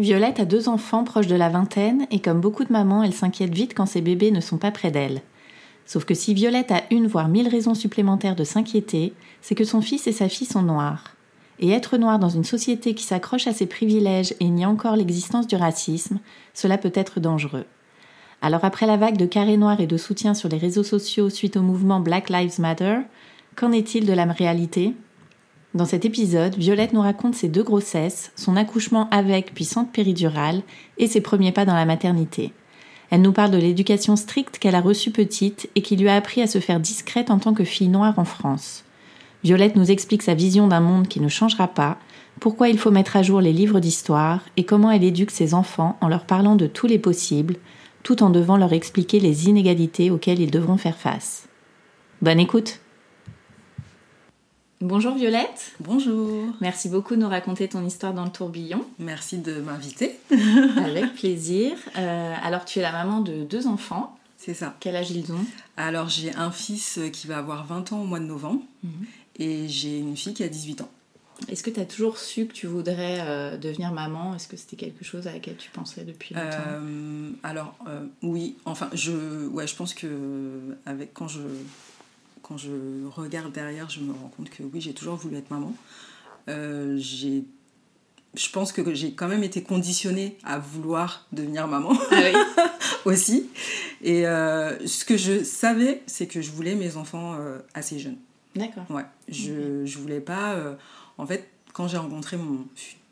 Violette a deux enfants proches de la vingtaine et comme beaucoup de mamans, elle s'inquiète vite quand ses bébés ne sont pas près d'elle. Sauf que si Violette a une voire mille raisons supplémentaires de s'inquiéter, c'est que son fils et sa fille sont noirs. Et être noir dans une société qui s'accroche à ses privilèges et nie encore l'existence du racisme, cela peut être dangereux. Alors après la vague de carrés noirs et de soutien sur les réseaux sociaux suite au mouvement Black Lives Matter, qu'en est-il de la réalité? Dans cet épisode, Violette nous raconte ses deux grossesses, son accouchement avec puis sans péridurale et ses premiers pas dans la maternité. Elle nous parle de l'éducation stricte qu'elle a reçue petite et qui lui a appris à se faire discrète en tant que fille noire en France. Violette nous explique sa vision d'un monde qui ne changera pas, pourquoi il faut mettre à jour les livres d'histoire et comment elle éduque ses enfants en leur parlant de tous les possibles, tout en devant leur expliquer les inégalités auxquelles ils devront faire face. Bonne écoute Bonjour Violette, Bonjour, merci beaucoup de nous raconter ton histoire dans le tourbillon. merci de m'inviter. Avec plaisir. Euh, alors tu es la maman de deux enfants. C'est ça. Quel âge ils ont? Alors j'ai un fils qui va avoir 20 ans au mois de novembre et j'ai une fille qui a 18 ans. Est-ce que tu as toujours su que tu voudrais euh, devenir maman? Est-ce que c'était quelque chose à laquelle tu pensais depuis longtemps? Euh, alors euh, oui, enfin je, ouais, je pense que avec quand je quand je regarde derrière, je me rends compte que oui, j'ai toujours voulu être maman. Euh, j'ai je pense que j'ai quand même été conditionnée à vouloir devenir maman aussi. Et euh, ce que je savais, c'est que je voulais mes enfants euh, assez jeunes. D'accord. Ouais, je, je voulais pas. euh, en fait, quand j'ai rencontré mon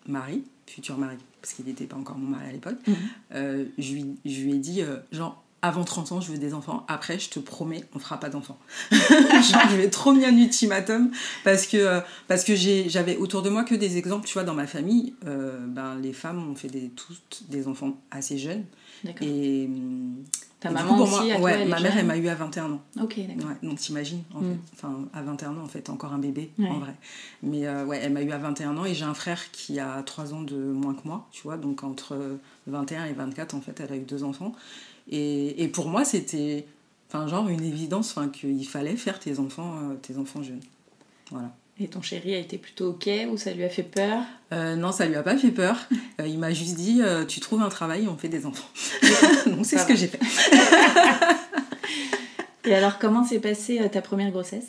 mari, futur mari, parce qu'il n'était pas encore mon mari à l'époque, Mhm. je, lui, je lui ai dit, genre, avant 30 ans, je veux des enfants. Après, je te promets, on fera pas d'enfants. genre, je lui ai trop mis un ultimatum parce que, euh, parce que j'avais autour de moi que des exemples, tu vois, dans ma famille, euh, ben, les femmes ont fait des, toutes des enfants assez jeunes. Et hum, Ta maman coup, aussi, moi, à toi, ouais, elle est ma mère, jeune elle m'a eu à 21 ans. Ok, d'accord. Ouais, donc t'imagines, en Mm. fait. Enfin, à 21 ans, en fait, encore un bébé, Ouais. en vrai. Mais euh, ouais, elle m'a eu à 21 ans et j'ai un frère qui a 3 ans de moins que moi, tu vois. Donc entre 21 et 24, en fait, elle a eu deux enfants. Et, et pour moi, c'était, enfin, genre une évidence, enfin, qu'il fallait faire tes enfants, euh, tes enfants jeunes. Voilà. Et ton chéri a été plutôt ok ou ça lui a fait peur? Euh, non, ça lui a pas fait peur. Euh, il m'a juste dit, euh, tu trouves un travail et on fait des enfants. donc c'est ce que j'ai fait. Et alors, comment s'est passée ta première grossesse?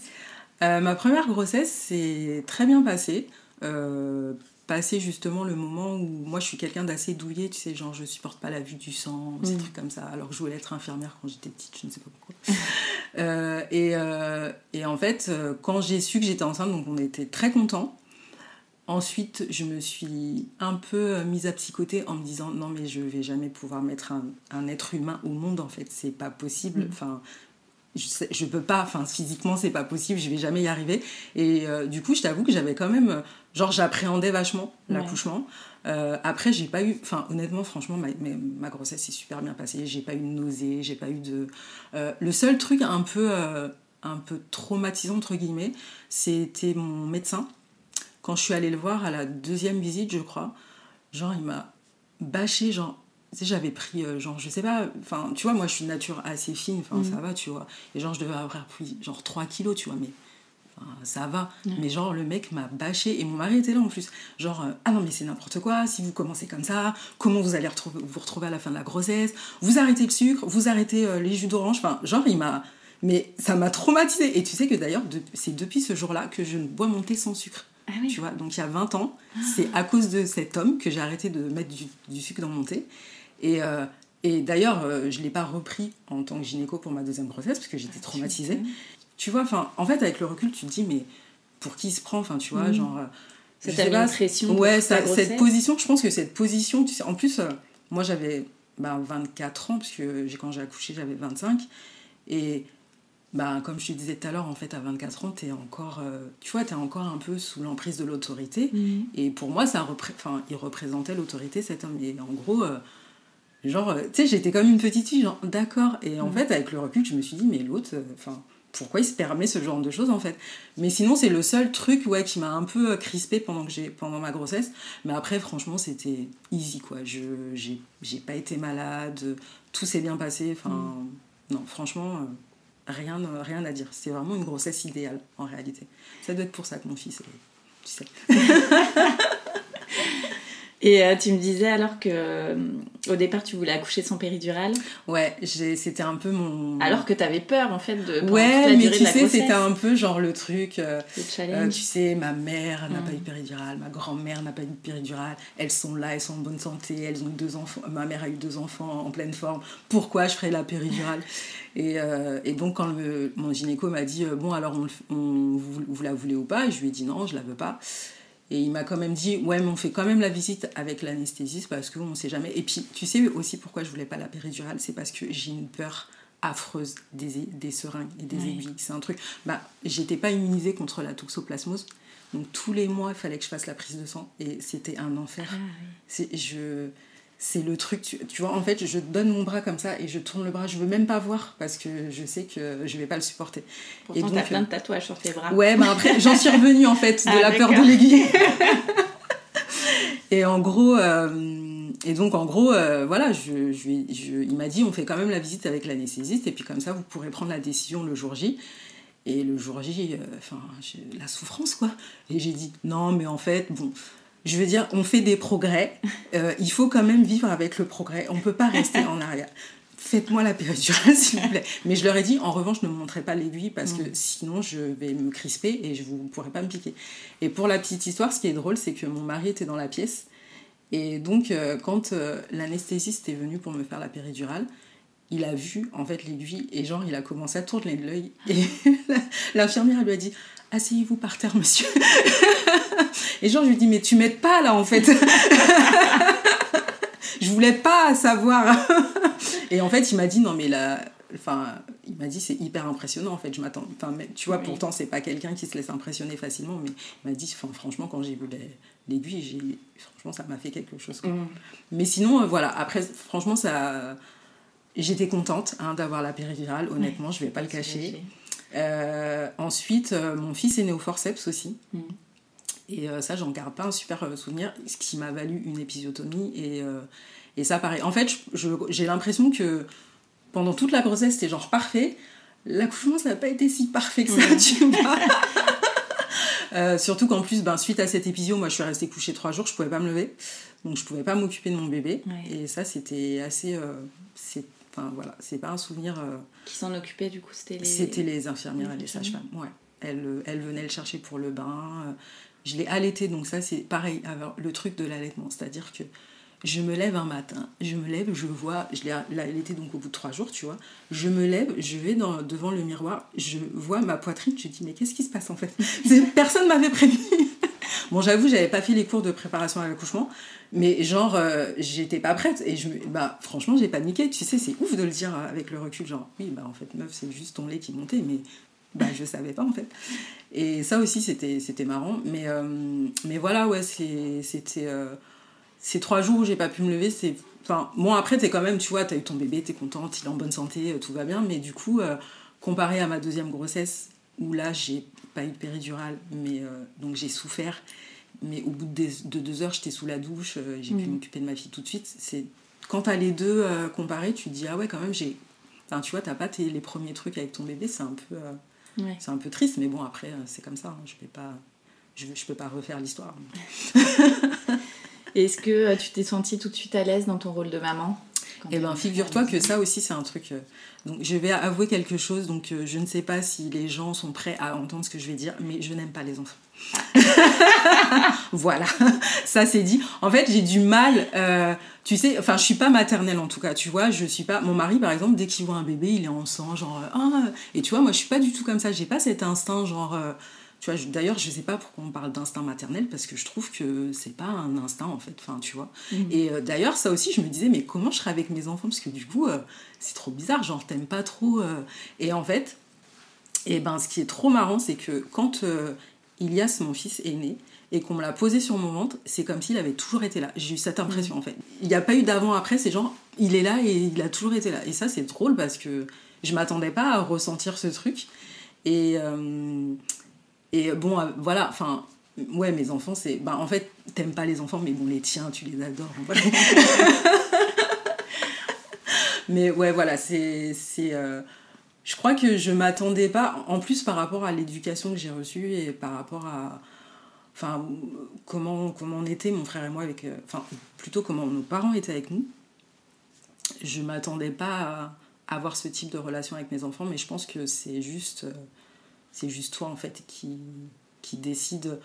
Ma première grossesse s'est très bien passée. Passé justement le moment où moi je suis quelqu'un d'assez douillet, tu sais, genre je supporte pas la vue du sang, ces Mhm. trucs comme ça, alors que je voulais être infirmière quand j'étais petite, je ne sais pas pourquoi. Euh, et, euh, et en fait, euh, quand j'ai su que j'étais enceinte, donc on était très contents. Ensuite, je me suis un peu mise à psychoter en me disant non mais je vais jamais pouvoir mettre un, un être humain au monde en fait, c'est pas possible. Mhm. Enfin, je, sais- je peux pas, enfin physiquement c'est pas possible, je vais jamais y arriver. Et euh, du coup, je t'avoue que j'avais quand même, genre j'appréhendais vachement l'accouchement. Euh, après, j'ai pas eu, enfin honnêtement, franchement, ma, ma, grossesse s'est super bien passée. J'ai pas eu de nausées, j'ai pas eu de. Euh, le seul truc un peu, euh, un peu traumatisant entre guillemets, c'était mon médecin. Quand je suis allée le voir à la deuxième visite, je crois, genre il m'a bâché, genre tu sais, j'avais pris, genre, je sais pas, enfin, tu vois, moi, je suis de nature assez fine, enfin, Mhm. ça va, tu vois. Et genre, je devais avoir pris, genre, 3 kilos, tu vois, mais ça va. Ouais. Mais genre, le mec m'a bâché, et mon mari était là, en plus. Genre, euh, ah non, mais c'est n'importe quoi, si vous commencez comme ça, comment vous allez retrouver, vous retrouver à la fin de la grossesse? Vous arrêtez le sucre, vous arrêtez euh, les jus d'orange, enfin, genre, il m'a... Mais ça m'a traumatisée. Et tu sais que d'ailleurs, c'est depuis ce jour-là que je ne bois mon thé sans sucre. Ah oui. Tu vois, donc il y a 20 ans, c'est à cause de cet homme que j'ai arrêté de mettre du, du sucre dans mon thé. Et, euh, et d'ailleurs, euh, je ne l'ai pas repris en tant que gynéco pour ma deuxième grossesse parce que j'étais Ah, traumatisée. Tu vois, enfin, en fait, avec le recul, tu te dis, mais pour qui il se prend Enfin, tu vois, Mhm. genre. euh, une pression Ouais, ça- cette position, je pense que cette position, tu sais, en plus, euh, moi j'avais ben, 24 ans, parce que quand j'ai accouché, j'avais 25. Et ben, comme je te disais tout à l'heure, en fait, à 24 ans, encore, euh, tu vois, t'es encore un peu sous l'emprise de l'autorité. Mhm. Et pour moi, ça repré- il représentait l'autorité, cet homme. Et en gros, euh, genre, tu sais, j'étais comme une petite fille, genre, d'accord. Et en Mhm. fait, avec le recul, je me suis dit, mais l'autre, enfin, pourquoi il se permet ce genre de choses, en fait Mais sinon, c'est le seul truc, ouais, qui m'a un peu crispé pendant, que j'ai, pendant ma grossesse. Mais après, franchement, c'était easy, quoi. Je, j'ai, j'ai pas été malade, tout s'est bien passé. Enfin, Mhm. non, franchement, euh, rien, euh, rien à dire. C'est vraiment une grossesse idéale, en réalité. Ça doit être pour ça que mon fils est, tu sais. Et euh, tu me disais alors que euh, au départ tu voulais accoucher sans péridurale, Ouais, c'était un peu mon. alors que t'avais peur en fait de Ouais, la mais durée tu sais, c'était un peu genre le truc. euh, le euh, challenge. tu sais, ma mère n'a Mm. pas eu de péridurale, ma grand-mère n'a pas eu de péridurale, elles sont là, elles sont en bonne santé, elles ont deux enfants, ma mère a eu deux enfants en pleine forme, pourquoi je ferais la péridurale? Et, et donc quand le- mon gynéco m'a dit, bon alors on, on- vous, vous la voulez ou pas, je lui ai dit non, je la veux pas. Et il m'a quand même dit, ouais, mais on fait quand même la visite avec l'anesthésiste parce qu'on ne sait jamais. Et puis, tu sais aussi pourquoi je voulais pas la péridurale, c'est parce que j'ai une peur affreuse des, des seringues et des aiguilles. C'est un truc. Bah, j'étais pas immunisée contre la toxoplasmose. Donc tous les mois, il fallait que je fasse la prise de sang et c'était un enfer. Ah, oui. Je c'est le truc tu, tu vois en fait je donne mon bras comme ça et je tourne le bras, je veux même pas voir parce que je sais que je vais pas le supporter. Pourtant donc, t'as plein euh, de tatouages sur tes bras. Ouais, mais après, j'en suis revenue en fait de Ah, la peur de l'aiguille. et en gros, euh, et donc en gros, euh, voilà, je, je, il m'a dit on fait quand même la visite avec l'anesthésiste et puis comme ça vous pourrez prendre la décision le jour J. Et le jour J, euh, enfin, la souffrance quoi. Et j'ai dit non, mais en fait, bon. Je veux dire, on fait des progrès. euh, il faut quand même vivre avec le progrès. On peut pas rester en arrière. Faites-moi la péridurale, s'il vous plaît. Mais je leur ai dit, en revanche, ne me montrez pas l'aiguille parce que sinon je vais me crisper et je vous pourrez pas me piquer. Et pour la petite histoire, ce qui est drôle, c'est que mon mari était dans la pièce. Et donc, euh, quand euh, l'anesthésiste est venu pour me faire la péridurale, il a vu en fait l'aiguille et genre il a commencé à tourner de l'œil. Et l'infirmière lui a dit Asseyez-vous par terre, monsieur. et genre je lui dis Mais tu m'aides pas là en fait. je voulais pas savoir. et en fait il m'a dit Non mais là. Enfin, il m'a dit c'est hyper impressionnant en fait. Je m'attends. Enfin, tu vois, Oui. pourtant c'est pas quelqu'un qui se laisse impressionner facilement, mais il m'a dit, enfin, franchement, quand j'ai vu l'aiguille, j'ai, franchement, ça m'a fait quelque chose. quoi. Mm. Mais sinon, euh, voilà. Après, franchement, ça, j'étais contente hein, d'avoir la péridurale. Honnêtement, je vais pas le cacher. Euh, ensuite, euh, mon fils est né au forceps aussi. Mm. Et euh, ça, j'en garde pas un super souvenir, ce qui m'a valu une épisiotomie. Et, et ça, pareil. En fait, j'ai l'impression que pendant toute la grossesse, c'était genre parfait. L'accouchement, ça n'a pas été si parfait que ça, tu vois. Euh, surtout qu'en plus, ben, suite à cette épisio, moi je suis restée couchée trois jours, je pouvais pas me lever. Donc je pouvais pas m'occuper de mon bébé. Ouais. Et ça, c'était assez. euh, enfin voilà, c'est pas un souvenir. euh, Qui s'en occupait du coup C'était les. c'était les infirmières les et les sages-femmes. Ouais. Elles, euh, elles venaient le chercher pour le bain. euh, Je l'ai allaité, donc ça c'est pareil, le truc de l'allaitement. C'est-à-dire que je me lève un matin, je me lève, je vois, je l'ai allaité donc au bout de trois jours, tu vois. Je me lève, je vais dans, devant le miroir, je vois ma poitrine, je dis mais qu'est-ce qui se passe en fait? Personne m'avait prévenu. Bon, j'avoue, j'avais pas fait les cours de préparation à l'accouchement, mais genre, euh, j'étais pas prête. Et je, bah, franchement, j'ai paniqué. Tu sais, c'est ouf de le dire avec le recul. Genre, oui, bah, en fait, meuf, c'est juste ton lait qui montait, mais bah, je savais pas, en fait. Et ça aussi, c'était, c'était marrant. Mais, euh, voilà, ouais, c'était. euh, ces trois jours où j'ai pas pu me lever, c'est. Enfin, bon, après, t'es quand même, tu vois, t'as eu ton bébé, t'es contente, il est en bonne santé, euh, tout va bien. Mais du coup, euh, comparé à ma deuxième grossesse, où là, j'ai pas eu de péridurale, mais euh, donc j'ai souffert. Mais au bout de, des- de deux heures, j'étais sous la douche, euh, j'ai pu Mhm. m'occuper de ma fille tout de suite. C'est quand t'as les deux euh, comparés, tu te dis ah ouais quand même j'ai. Enfin, tu vois, t'as pas tes- les premiers trucs avec ton bébé, c'est un peu, euh, Ouais. c'est un peu triste, mais bon après c'est comme ça. hein, je vais pas, je, je peux pas refaire l'histoire. Est-ce que tu t'es sentie tout de suite à l'aise dans ton rôle de maman quand Eh ben, figure-toi que ça aussi, c'est un truc. euh, donc, je vais avouer quelque chose. Donc, euh, je ne sais pas si les gens sont prêts à entendre ce que je vais dire, mais je n'aime pas les enfants. voilà, ça c'est dit. En fait, j'ai du mal. euh, tu sais, enfin, je suis pas maternelle en tout cas. Tu vois, je suis pas. Mon mari, par exemple, dès qu'il voit un bébé, il est en sang, genre. euh, Ah et tu vois, moi, je suis pas du tout comme ça. J'ai pas cet instinct, genre. euh, tu vois, d'ailleurs, je sais pas pourquoi on parle d'instinct maternel parce que je trouve que c'est pas un instinct en fait. Enfin, tu vois. Et euh, d'ailleurs, ça aussi, je me disais, mais comment je serais avec mes enfants? Parce que du coup, c'est trop bizarre, genre, t'aimes pas trop. Et en fait, et ben, ce qui est trop marrant, c'est que quand euh, Ilias, mon fils, est né et qu'on me l'a posé sur mon ventre, c'est comme s'il avait toujours été là. J'ai eu cette impression en fait. Il n'y a pas eu d'avant-après, c'est genre, il est là et il a toujours été là. Et ça, c'est drôle parce que je m'attendais pas à ressentir ce truc. Et, euh, et bon, euh, voilà, enfin, ouais, mes enfants, c'est. Ben, en fait, t'aimes pas les enfants, mais bon, les tiens, tu les adores. voilà. mais ouais, voilà, c'est. c'est euh, je crois que je m'attendais pas, en plus par rapport à l'éducation que j'ai reçue et par rapport à. Enfin, comment, comment on était, mon frère et moi, avec. euh, Enfin, plutôt comment nos parents étaient avec nous. Je m'attendais pas à avoir ce type de relation avec mes enfants, mais je pense que c'est juste. euh, c'est juste toi, en fait, qui, qui décide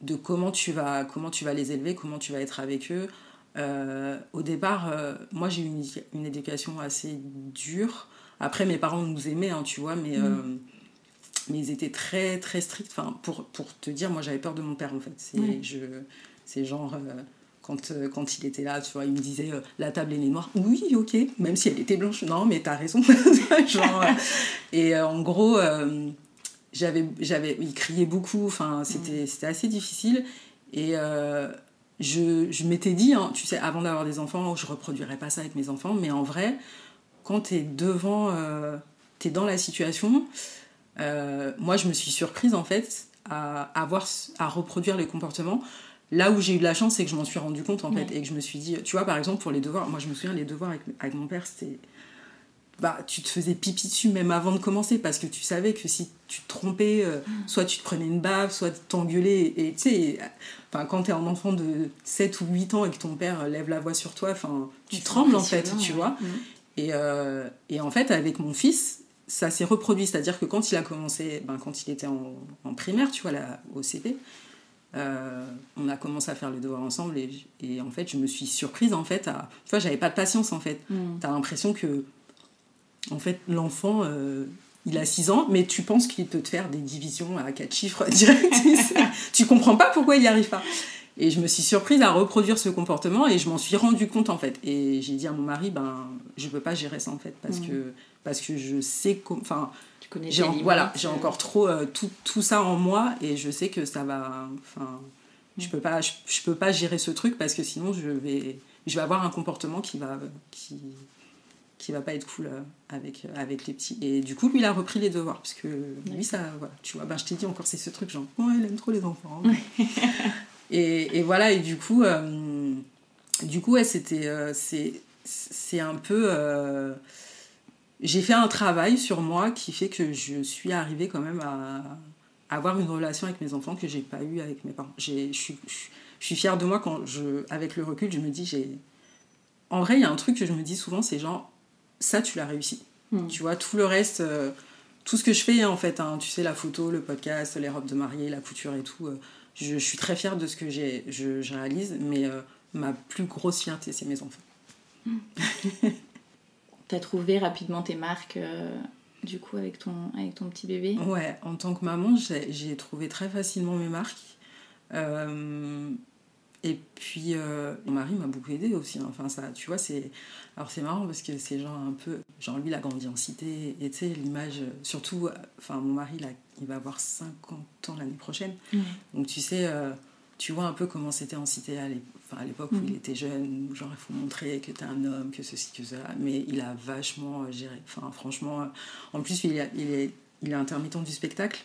de comment tu, vas, comment tu vas les élever, comment tu vas être avec eux. Euh, au départ, moi j'ai eu une, une éducation assez dure. Après, mes parents nous aimaient, hein, tu vois, mais, euh, mais ils étaient très très stricts. Enfin, pour, pour te dire, moi j'avais peur de mon père en fait. C'est Ouais. je, c'est genre. euh, quand, euh, quand il était là, tu vois, il me disait euh, la table elle est noire. Oui, ok, même si elle était blanche. Non, mais t'as raison. genre, euh, et euh, en gros, j'avais, j'avais, il criait beaucoup. Enfin, c'était, c'était assez difficile. Et je, je m'étais dit, hein, tu sais, avant d'avoir des enfants, je reproduirais pas ça avec mes enfants. Mais en vrai, quand t'es devant, euh, t'es dans la situation, euh, moi je me suis surprise en fait à, avoir, à reproduire les comportements. Là où j'ai eu de la chance, c'est que je m'en suis rendu compte en fait. Et que je me suis dit, tu vois, par exemple, pour les devoirs, moi je me souviens, les devoirs avec, avec mon père, c'était. Bah, tu te faisais pipi dessus même avant de commencer parce que tu savais que si tu te trompais, euh, soit tu te prenais une baffe, soit tu t'engueulais. Et tu sais, enfin, quand t'es un enfant de 7 ou 8 ans et que ton père lève la voix sur toi, enfin, tu trembles en fait, tu vois. Mhm. Et, euh, et en fait, avec mon fils, ça s'est reproduit. C'est-à-dire que quand il a commencé, ben, quand il était en, en primaire, tu vois, là, au CP, euh, on a commencé à faire le devoir ensemble et, et en fait, je me suis surprise en fait à. Tu vois, j'avais pas de patience en fait. Mm. T'as l'impression que, en fait, l'enfant. euh, il a 6 ans, mais tu penses qu'il peut te faire des divisions à 4 chiffres direct. tu comprends pas pourquoi il n'y arrive pas. Et je me suis surprise à reproduire ce comportement et je m'en suis rendu compte en fait. Et j'ai dit à mon mari, ben, je peux pas gérer ça en fait parce, Mm. que, parce que je sais. Enfin, Tu connais j'ai voilà, j'ai euh, encore trop euh, tout, tout ça en moi et je sais que ça va. Enfin, je peux pas, je, je peux pas gérer ce truc parce que sinon je vais, je vais avoir un comportement qui va, qui, qui va pas être cool euh, avec, avec les petits. Et du coup, lui, il a repris les devoirs parce que lui, ça, voilà, tu vois, ben, je t'ai dit encore, c'est ce truc genre, ouais, il aime trop les enfants. et, et voilà, et du coup, euh, du coup, ouais, c'était, euh, c'est, c'est un peu. euh, j'ai fait un travail sur moi qui fait que je suis arrivée quand même à avoir une relation avec mes enfants que j'ai pas eu avec mes parents. J'ai- Je suis, je suis fière de moi quand je, avec le recul, je me dis j'ai. En vrai, il y a un truc que je me dis souvent, c'est genre ça, tu l'as réussi. Mm. Tu vois, tout le reste, tout ce que je fais en fait, hein, tu sais, la photo, le podcast, les robes de mariée, la couture et tout, euh, je, je suis très fière de ce que j'ai, je, je réalise, mais euh, ma plus grosse fierté, c'est mes enfants. T'as trouvé rapidement tes marques, euh, du coup, avec ton, avec ton petit bébé? Ouais, en tant que maman, j'ai trouvé très facilement mes marques. Euh, et puis, mon mari m'a beaucoup aidé aussi. hein. Enfin, ça, tu vois, c'est. Alors, c'est marrant parce que c'est genre un peu. Genre, lui, il a grandi en cité. Et tu sais, l'image. Surtout, enfin, mon mari, là, il va avoir 50 ans l'année prochaine. Donc, tu sais, euh, tu vois un peu comment c'était en cité à l'époque où Mhm. il était jeune. où Genre, il faut montrer que t'es un homme, que ceci, que cela. Mais il a vachement euh, géré. Enfin, franchement. euh, En plus, il, est- il est, il est intermittent du spectacle.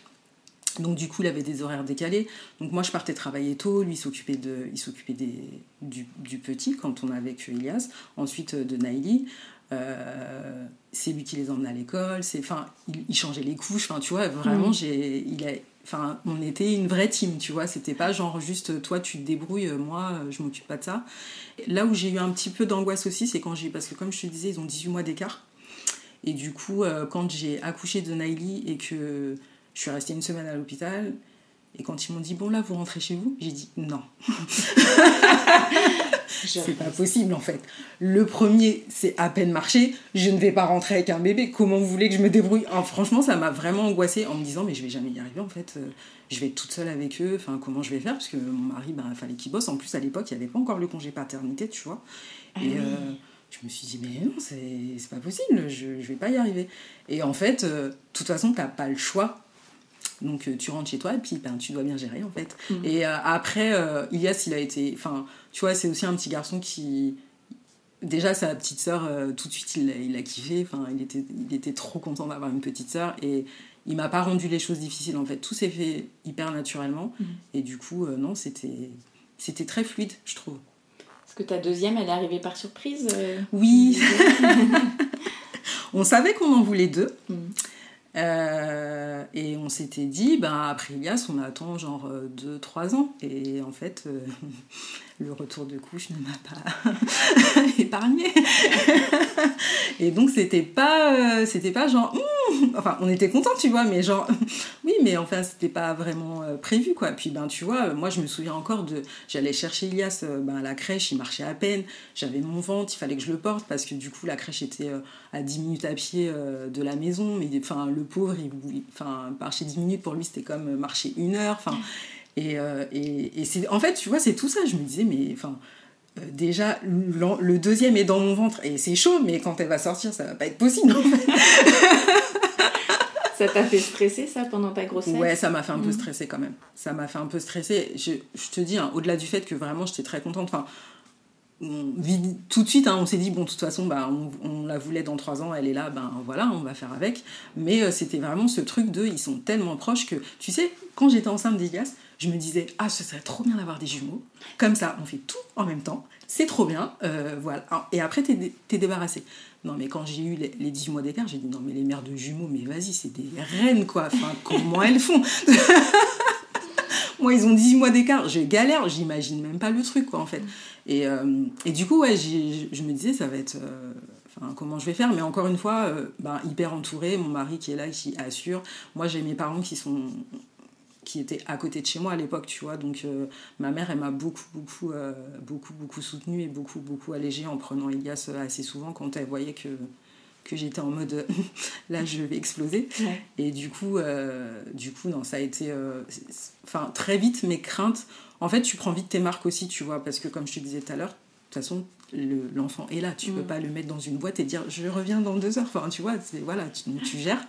Donc du coup, il avait des horaires décalés. Donc moi, je partais travailler tôt. Lui, il s'occupait de, il s'occupait des, du, du petit quand on avait que Ilias. Ensuite de Naïli. Euh, c'est lui qui les emmenait à l'école. C'est, enfin, il, il changeait les couches. Enfin, tu vois, vraiment, j'ai, il a, enfin, on était une vraie team, tu vois. C'était pas genre juste toi tu te débrouilles, moi je m'occupe pas de ça. Là où j'ai eu un petit peu d'angoisse aussi, c'est quand j'ai. Parce que comme je te disais, ils ont 18 mois d'écart. Et du coup, euh, quand j'ai accouché de Naili et que je suis restée une semaine à l'hôpital, et quand ils m'ont dit, bon là, vous rentrez chez vous, j'ai dit non. c'est pas possible en fait. Le premier, c'est à peine marché, je ne vais pas rentrer avec un bébé, comment vous voulez que je me débrouille Franchement, ça m'a vraiment angoissée en me disant, mais je vais jamais y arriver en fait, euh, je vais être toute seule avec eux, enfin comment je vais faire? Parce que mon mari, ben, il fallait qu'il bosse. En plus, à l'époque, il n'y avait pas encore le congé paternité, tu vois. Ah et euh, je me suis dit, mais non, c'est pas possible, je, je vais pas y arriver. Et en fait, euh, de toute façon, tu n'as pas le choix donc tu rentres chez toi et puis ben, tu dois bien gérer en fait. Mmh. Et après, Ilias, il a été. Enfin, tu vois, c'est aussi un petit garçon qui. Déjà, sa petite sœur, euh, tout de suite, il, il a kiffé. Enfin, il était, il était trop content d'avoir une petite sœur. Et il m'a pas rendu les choses difficiles, en fait. Tout s'est fait hyper naturellement. Mm. Et du coup, euh, non, c'était, c'était très fluide, je trouve. Est-ce que ta deuxième, elle est arrivée par surprise euh, Oui. on savait qu'on en voulait deux. Mm. et on s'était dit, ben, après Ilias, on attend genre 2-3 ans. Et en fait, le retour de couche ne m'a pas épargné. et donc c'était pas euh, c'était pas genre hmm, enfin on était content tu vois mais genre oui mais enfin c'était pas vraiment euh, prévu quoi. Puis ben tu vois moi je me souviens encore de j'allais chercher Ilias euh, ben, à la crèche, il marchait à peine, j'avais mon ventre, il fallait que je le porte parce que du coup la crèche était à 10 minutes à pied de la maison mais enfin le pauvre il enfin marcher 10 minutes pour lui c'était comme marcher une heure enfin euh, et, c'est, en fait, tu vois, c'est tout ça. Je me disais, mais enfin, euh, déjà, le deuxième est dans mon ventre et c'est chaud, mais quand elle va sortir, ça va pas être possible. ça t'a fait stresser ça pendant ta grossesse? Ouais, ça m'a fait un peu mm. stresser quand même. Ça m'a fait un peu stresser. Je, te dis, hein, au-delà du fait que vraiment j'étais très contente. Enfin, tout de suite, hein, on s'est dit, bon, de toute façon, bah, on, la voulait dans trois ans, elle est là, ben voilà, on va faire avec. Mais euh, c'était vraiment ce truc de, ils sont tellement proches que, tu sais, quand j'étais enceinte d'Elias, je me disais, ah, ce serait trop bien d'avoir des jumeaux. Comme ça, on fait tout en même temps. C'est trop bien. Euh, voilà. Et après, t'es, es débarrassé. Non, mais quand j'ai eu les, les 18 mois d'écart, j'ai dit, non, mais les mères de jumeaux, mais vas-y, c'est des reines, quoi. Enfin, comment elles font Moi, ils ont 18 mois d'écart. Je galère, j'imagine même pas le truc, quoi, en fait. Et, euh, et du coup, ouais, je me disais, ça va être. Euh, comment je vais faire? Mais encore une fois, ben, hyper entourée. Mon mari qui est là, qui assure. Moi, j'ai mes parents qui sont qui était à côté de chez moi à l'époque, tu vois. Donc euh, ma mère, elle m'a beaucoup, beaucoup, euh, beaucoup, beaucoup soutenue et beaucoup, beaucoup allégée en prenant Elias euh, assez souvent quand elle voyait que, que j'étais en mode là, je vais exploser. Et du coup, du coup, non, ça a été, enfin, très vite mes craintes. En fait, tu prends vite tes marques aussi, tu vois, parce que comme je te disais tout à l'heure, de toute façon, l'enfant est là. Tu peux mm. pas le mettre dans une boîte et dire je reviens dans deux heures. Enfin, tu vois, voilà, tu, tu, gères.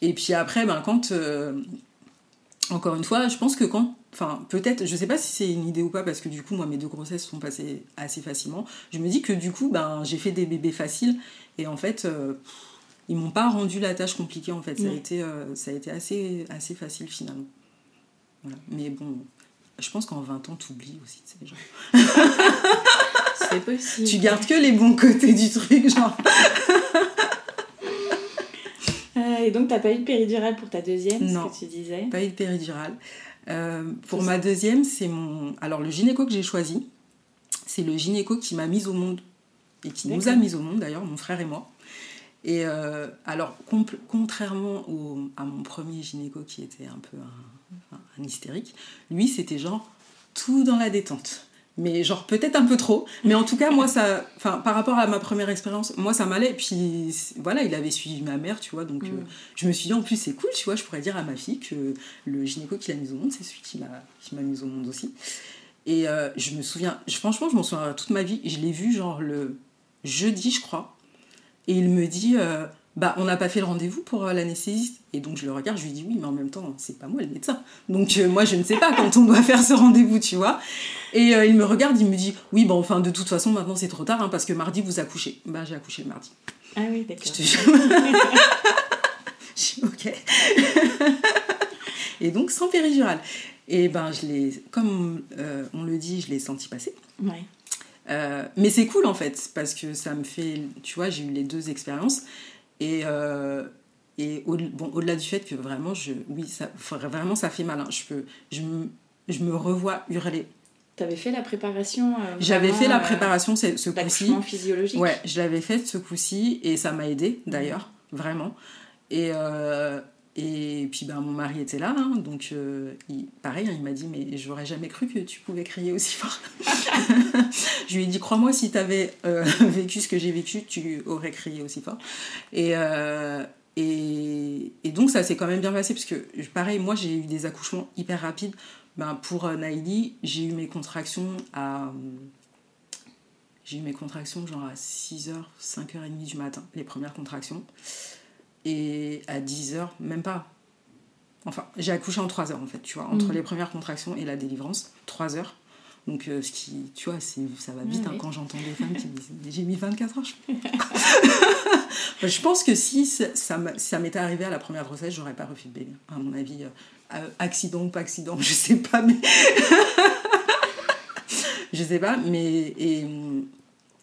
Et puis après, ben, quand encore une fois, je pense que quand. Enfin, peut-être, je sais pas si c'est une idée ou pas, parce que du coup, moi, mes deux grossesses sont passées assez facilement. Je me dis que du coup, ben, j'ai fait des bébés faciles, et en fait, euh, ils m'ont pas rendu la tâche compliquée, en fait. Ça a été, euh, ça a été assez, assez facile finalement. Voilà. Mais bon, je pense qu'en 20 ans, tu oublies aussi, tu sais, genre. c'est possible. Tu gardes que les bons côtés du truc, genre. et donc, tu n'as pas eu de péridurale pour ta deuxième, non, ce que tu disais pas eu de péridurale. Euh, pour ma deuxième, c'est mon... Alors, le gynéco que j'ai choisi, c'est le gynéco qui m'a mise au monde, et qui nous a mis au monde d'ailleurs, mon frère et moi. Et euh, alors, contrairement au, à mon premier gynéco qui était un peu un hystérique, lui, c'était genre tout dans la détente mais genre peut-être un peu trop. Mais en tout cas, moi, ça, enfin, par rapport à ma première expérience, moi, ça m'allait. Puis voilà, il avait suivi ma mère, tu vois. Donc, mm. euh, je me suis dit, en plus, c'est cool, tu vois. Je pourrais dire à ma fille que le gynéco qui l'a mise au monde, c'est celui qui m'a, qui m'a mise au monde aussi. Et euh, je me souviens, franchement, je m'en souviens toute ma vie. Je l'ai vu, genre, le jeudi, je crois. Et il me dit, euh, bah on n'a pas fait le rendez-vous pour euh, l'anesthésiste. Et donc je le regarde, je lui dis oui, mais en même temps, c'est pas moi le médecin. Donc euh, moi je ne sais pas quand on doit faire ce rendez-vous, tu vois. Et euh, il me regarde, il me dit oui, bon enfin de toute façon maintenant c'est trop tard hein, parce que mardi vous accouchez. Bah j'ai accouché le mardi. Ah oui, d'accord. Je te je ok. et donc sans péridurale. Et ben je l'ai, comme on le dit, je l'ai senti passer. Ouais. mais c'est cool en fait, parce que ça me fait, tu vois, j'ai eu les deux expériences. Et, euh, et au, bon, au-delà du fait que vraiment, je, oui, ça, vraiment, ça fait mal. hein. Je, peux, je, me, je me revois hurler. T'avais fait la préparation euh, J'avais fait la euh, préparation ce, ce coup-ci. physiologique Ouais, je l'avais fait ce coup-ci et ça m'a aidé d'ailleurs, vraiment. Et, euh, et puis ben, mon mari était là, hein, donc euh, il, pareil, hein, il m'a dit Mais j'aurais jamais cru que tu pouvais crier aussi fort. je lui ai dit Crois-moi, si tu avais vécu ce que j'ai vécu, tu aurais crié aussi fort. Et, euh, et, et donc ça s'est quand même bien passé, parce que pareil, moi j'ai eu des accouchements hyper rapides. Ben, pour euh, Naïli, j'ai eu mes contractions à. J'ai eu mes contractions genre à 6h, 5h30 du matin, les premières contractions. Et à 10h, même pas. Enfin, j'ai accouché en 3 heures en fait, tu vois, entre Mhm. les premières contractions et la délivrance, 3 heures. Donc, euh, ce qui, tu vois, ça va vite hein, quand j'entends des femmes qui me disent J'ai mis 24 heures. Je, je pense que si ça, ça m'était arrivé à la première grossesse, j'aurais pas refait de bébé. À mon avis, euh, euh, accident ou pas accident, je sais pas, mais. je sais pas, mais. Et,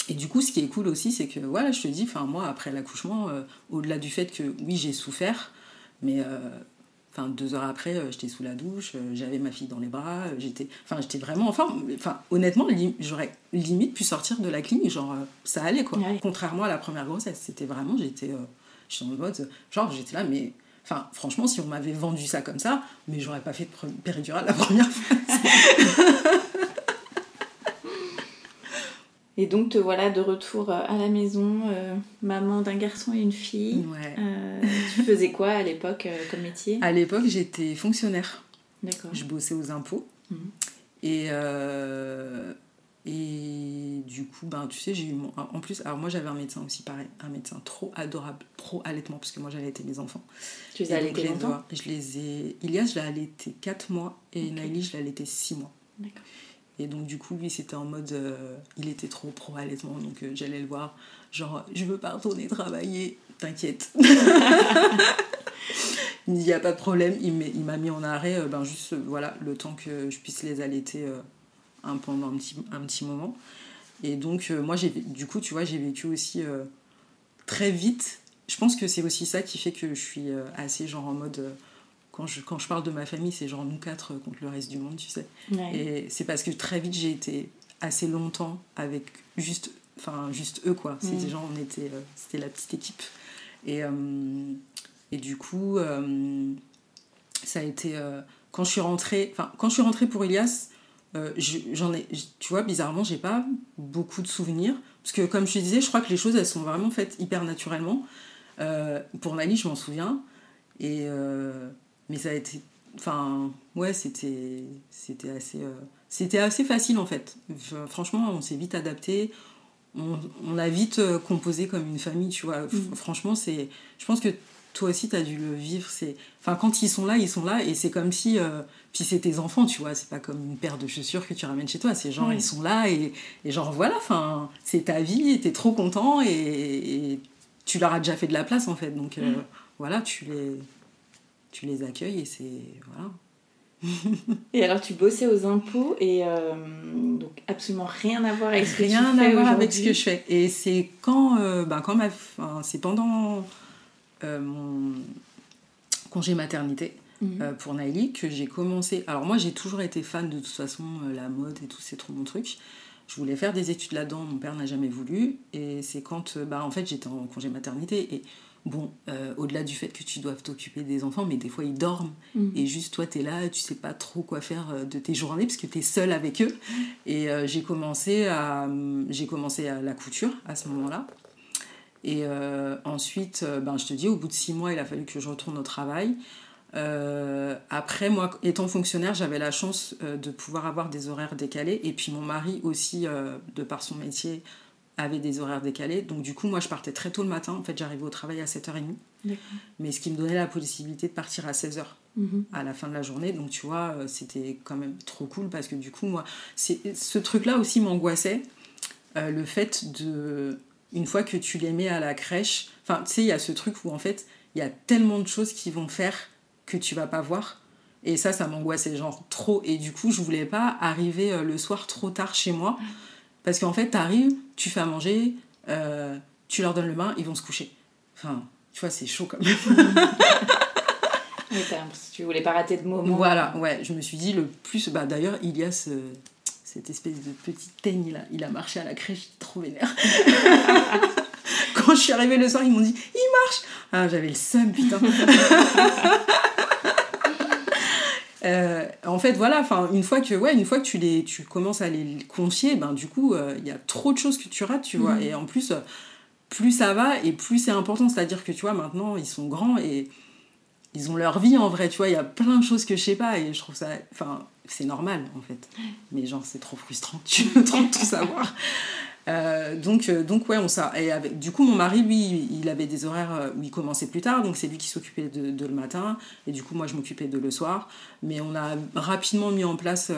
et du coup, ce qui est cool aussi, c'est que, voilà, je te dis, enfin, moi, après l'accouchement, euh, au-delà du fait que, oui, j'ai souffert, mais. euh, Enfin, deux heures après, euh, j'étais sous la douche, j'avais ma fille dans les bras, j'étais, enfin, j'étais vraiment, enfin, enfin, honnêtement, li- j'aurais limite pu sortir de la clinique, genre, ça allait quoi. Ouais. Contrairement à la première grossesse, c'était vraiment, j'étais, euh, j'étais en mode, genre, j'étais là, mais, enfin, franchement, si on m'avait vendu ça comme ça, mais j'aurais pas fait de péridurale la première fois. Et donc te voilà de retour euh, à la maison, euh, maman d'un garçon et une fille. Ouais. Euh, tu faisais quoi à l'époque euh, comme métier? À l'époque, j'étais fonctionnaire. D'accord. Je bossais aux impôts. Mhm. Et, et du coup, ben, tu sais, j'ai eu mon... En plus, alors moi j'avais un médecin aussi pareil, un médecin trop adorable, pro allaitement, parce que moi j'allaitais mes enfants. Tu les as allaités je les longtemps? dois- Je les ai... Ilias, je l'ai allaité 4 mois et Ok. Naïli, je l'ai allaité 6 mois. D'accord. Et donc du coup, lui, c'était en mode... euh, il était trop pro allaitement, donc euh, j'allais le voir, genre, je veux pas retourner travailler, t'inquiète. Il n'y a pas de problème. Il m'a mis en arrêt, euh, ben, juste voilà, le temps que je puisse les allaiter pendant un petit, un petit moment. Et donc, moi, du coup, tu vois, j'ai vécu aussi très vite. Je pense que c'est aussi ça qui fait que je suis assez genre en mode. Quand, je, quand je parle de ma famille, c'est genre nous quatre euh, contre le reste du monde, tu sais. Ouais. Et c'est parce que très vite, j'ai été assez longtemps avec juste, enfin, juste eux, quoi. C'était Mm. genre, on était, euh, c'était la petite équipe. Et, euh, et du coup, euh, ça a été. quand je suis rentrée, enfin, quand je suis rentrée pour Elias, je- j'en ai, tu vois, bizarrement, j'ai pas beaucoup de souvenirs. Parce que, comme je te disais, je crois que les choses, elles sont vraiment faites hyper naturellement. Pour Nali, je m'en souviens. Et, mais ça a été. Enfin, ouais, c'était c'était assez, euh, c'était assez facile en fait. Franchement, on s'est vite adapté. On, on a vite euh, composé comme une famille, tu vois. Mm. Franchement, c'est. Je pense que toi aussi, tu as dû le vivre. C'est. Enfin, quand ils sont là, ils sont là. Et c'est comme si. euh, Puis c'est tes enfants, tu vois. C'est pas comme une paire de chaussures que tu ramènes chez toi. C'est genre, ils sont là. Et, et genre, voilà. Enfin, c'est ta vie. Et t'es trop content. Et, et tu leur as déjà fait de la place, en fait. Donc, euh, Mm. voilà, tu les. Tu les accueilles et c'est. Voilà. Et alors tu bossais aux impôts et euh, donc absolument rien à voir avec ce que rien tu fais à voir avec ce que je fais. Et c'est quand, euh, ben, quand ma, enfin, c'est pendant euh, mon congé maternité Mhm. pour Naïli que j'ai commencé. Alors moi j'ai toujours été fan de toute façon la mode et tout c'est trop mon truc. Je voulais faire des études là-dedans, mon père n'a jamais voulu et c'est quand bah, en fait j'étais en congé maternité et bon euh, au-delà du fait que tu dois t'occuper des enfants mais des fois ils dorment. Mhm. et juste toi t'es là tu sais pas trop quoi faire euh, de tes journées parce que t'es seule avec eux. Et euh, j'ai commencé à j'ai commencé à la couture à ce moment-là. Et euh, ensuite ben je te dis au bout de six mois il a fallu que je retourne au travail. Euh, après moi étant fonctionnaire j'avais la chance euh, de pouvoir avoir des horaires décalés. Et puis mon mari aussi euh, de par son métier avait des horaires décalés donc du coup moi je partais très tôt le matin en fait j'arrivais au travail à 7h30 D'accord. mais ce qui me donnait la possibilité de partir à 16h Mhm. à la fin de la journée. Donc tu vois, euh, c'était quand même trop cool parce que du coup, moi, c'est ce truc-là aussi m'angoissait. euh, le fait de, une fois que tu les mets à la crèche, enfin, tu sais, il y a ce truc où en fait, il y a tellement de choses qui vont faire que tu vas pas voir. Et ça, ça m'angoissait genre trop. Et du coup, je voulais pas arriver euh, le soir trop tard chez moi. Parce qu'en fait, t'arrives, tu fais à manger, euh, tu leur donnes le bain, ils vont se coucher. Enfin, tu vois, c'est chaud quand même. tu voulais pas rater de moment. Voilà, ouais, je me suis dit le plus. Bah, D'ailleurs, il y a ce, cette espèce de petit teigne là, il a marché à la crèche, trop vénère. Quand je suis arrivée le soir, ils m'ont dit il marche ah, J'avais le seum, putain. Euh, en fait, voilà, enfin, une fois que, ouais, une fois que tu les, tu commences à les confier, ben du coup, euh, il y a trop de choses que tu rates, tu vois. Mm. Et en plus, euh, plus ça va et plus c'est important. C'est-à-dire que tu vois, maintenant, ils sont grands et ils ont leur vie en vrai, tu vois. Il y a plein de choses que je sais pas et je trouve ça, enfin, c'est normal en fait. Mais genre, c'est trop frustrant. Tu veux trop tout savoir. Euh, donc, euh, donc ouais, on ça. Et avec, du coup, mon mari, lui, il avait des horaires euh, où il commençait plus tard, donc c'est lui qui s'occupait de, le matin, et du coup, moi, je m'occupais de le soir. Mais on a rapidement mis en place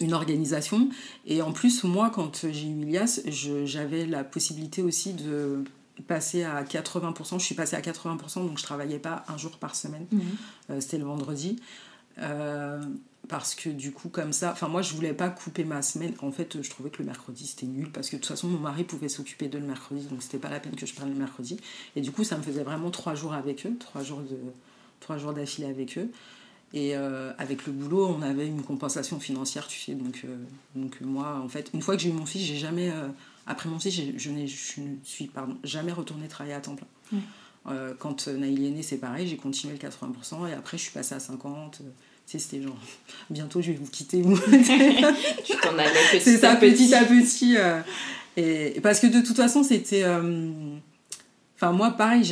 une organisation. Et en plus, moi, quand j'ai eu Ilias, j'avais la possibilité aussi de passer à 80%. Je suis passée à 80%, donc je travaillais pas un jour par semaine. Mmh. C'était le vendredi parce que du coup comme ça enfin moi je voulais pas couper ma semaine. En fait je trouvais que le mercredi c'était nul parce que de toute façon mon mari pouvait s'occuper de le mercredi donc c'était pas la peine que je prenne le mercredi. Et du coup ça me faisait vraiment trois jours avec eux trois jours de trois jours d'affilée avec eux. Et euh, avec le boulot on avait une compensation financière tu sais donc euh, donc moi en fait une fois que j'ai eu mon fils j'ai jamais euh, après mon fils je, n'ai je ne suis pardon jamais retournée travailler à temps plein. Quand Naïli est né c'est pareil j'ai continué le 80% et après je suis passée à 50 c'était genre, bientôt je vais vous quitter. tu t'en allais petit C'est ça, petit à petit. Euh, et, parce que de toute façon, c'était. Euh, enfin, moi, pareil,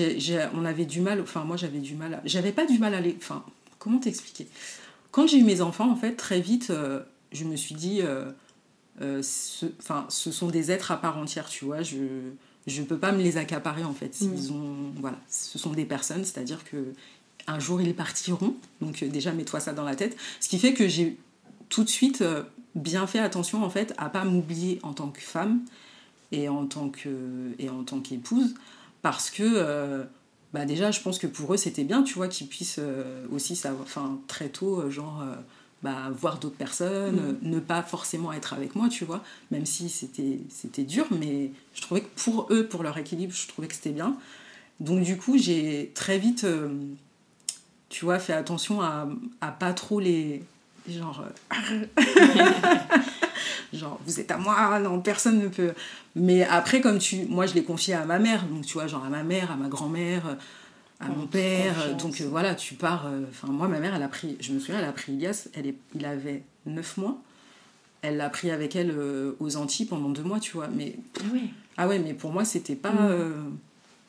on avait du mal. Enfin, moi, j'avais du mal. J'avais pas du mal à aller. Enfin, comment t'expliquer? Quand j'ai eu mes enfants, en fait, très vite, euh, je me suis dit. ce, enfin, ce sont des êtres à part entière, tu vois. Je je peux pas me les accaparer en fait. Mm. Ils ont, voilà, ce sont des personnes, c'est-à-dire que un jour ils partiront. Donc euh, déjà mets-toi ça dans la tête. Ce qui fait que j'ai tout de suite euh, bien fait attention en fait à pas m'oublier en tant que femme et en tant que et en tant qu'épouse parce que euh, bah déjà je pense que pour eux c'était bien tu vois qu'ils puissent aussi savoir enfin très tôt genre bah, voir d'autres personnes, mm. ne pas forcément être avec moi, tu vois, même si c'était, c'était dur, mais je trouvais que pour eux, pour leur équilibre, je trouvais que c'était bien. Donc du coup, j'ai très vite tu vois, fais attention à, à pas trop les. Genre. Euh, genre, vous êtes à moi, non, personne ne peut. Mais après, comme tu. Moi, je l'ai confié à ma mère, donc tu vois, genre à ma mère, à ma grand-mère, à mon père. Donc euh, voilà, tu pars. Euh, enfin, moi, ma mère, elle a pris. Je me souviens, elle a pris Ilias, elle est, il avait 9 mois. Elle l'a pris avec elle aux Antilles pendant deux mois, tu vois. Mais. Ah ouais. Ah ouais, mais pour moi, c'était pas. Mm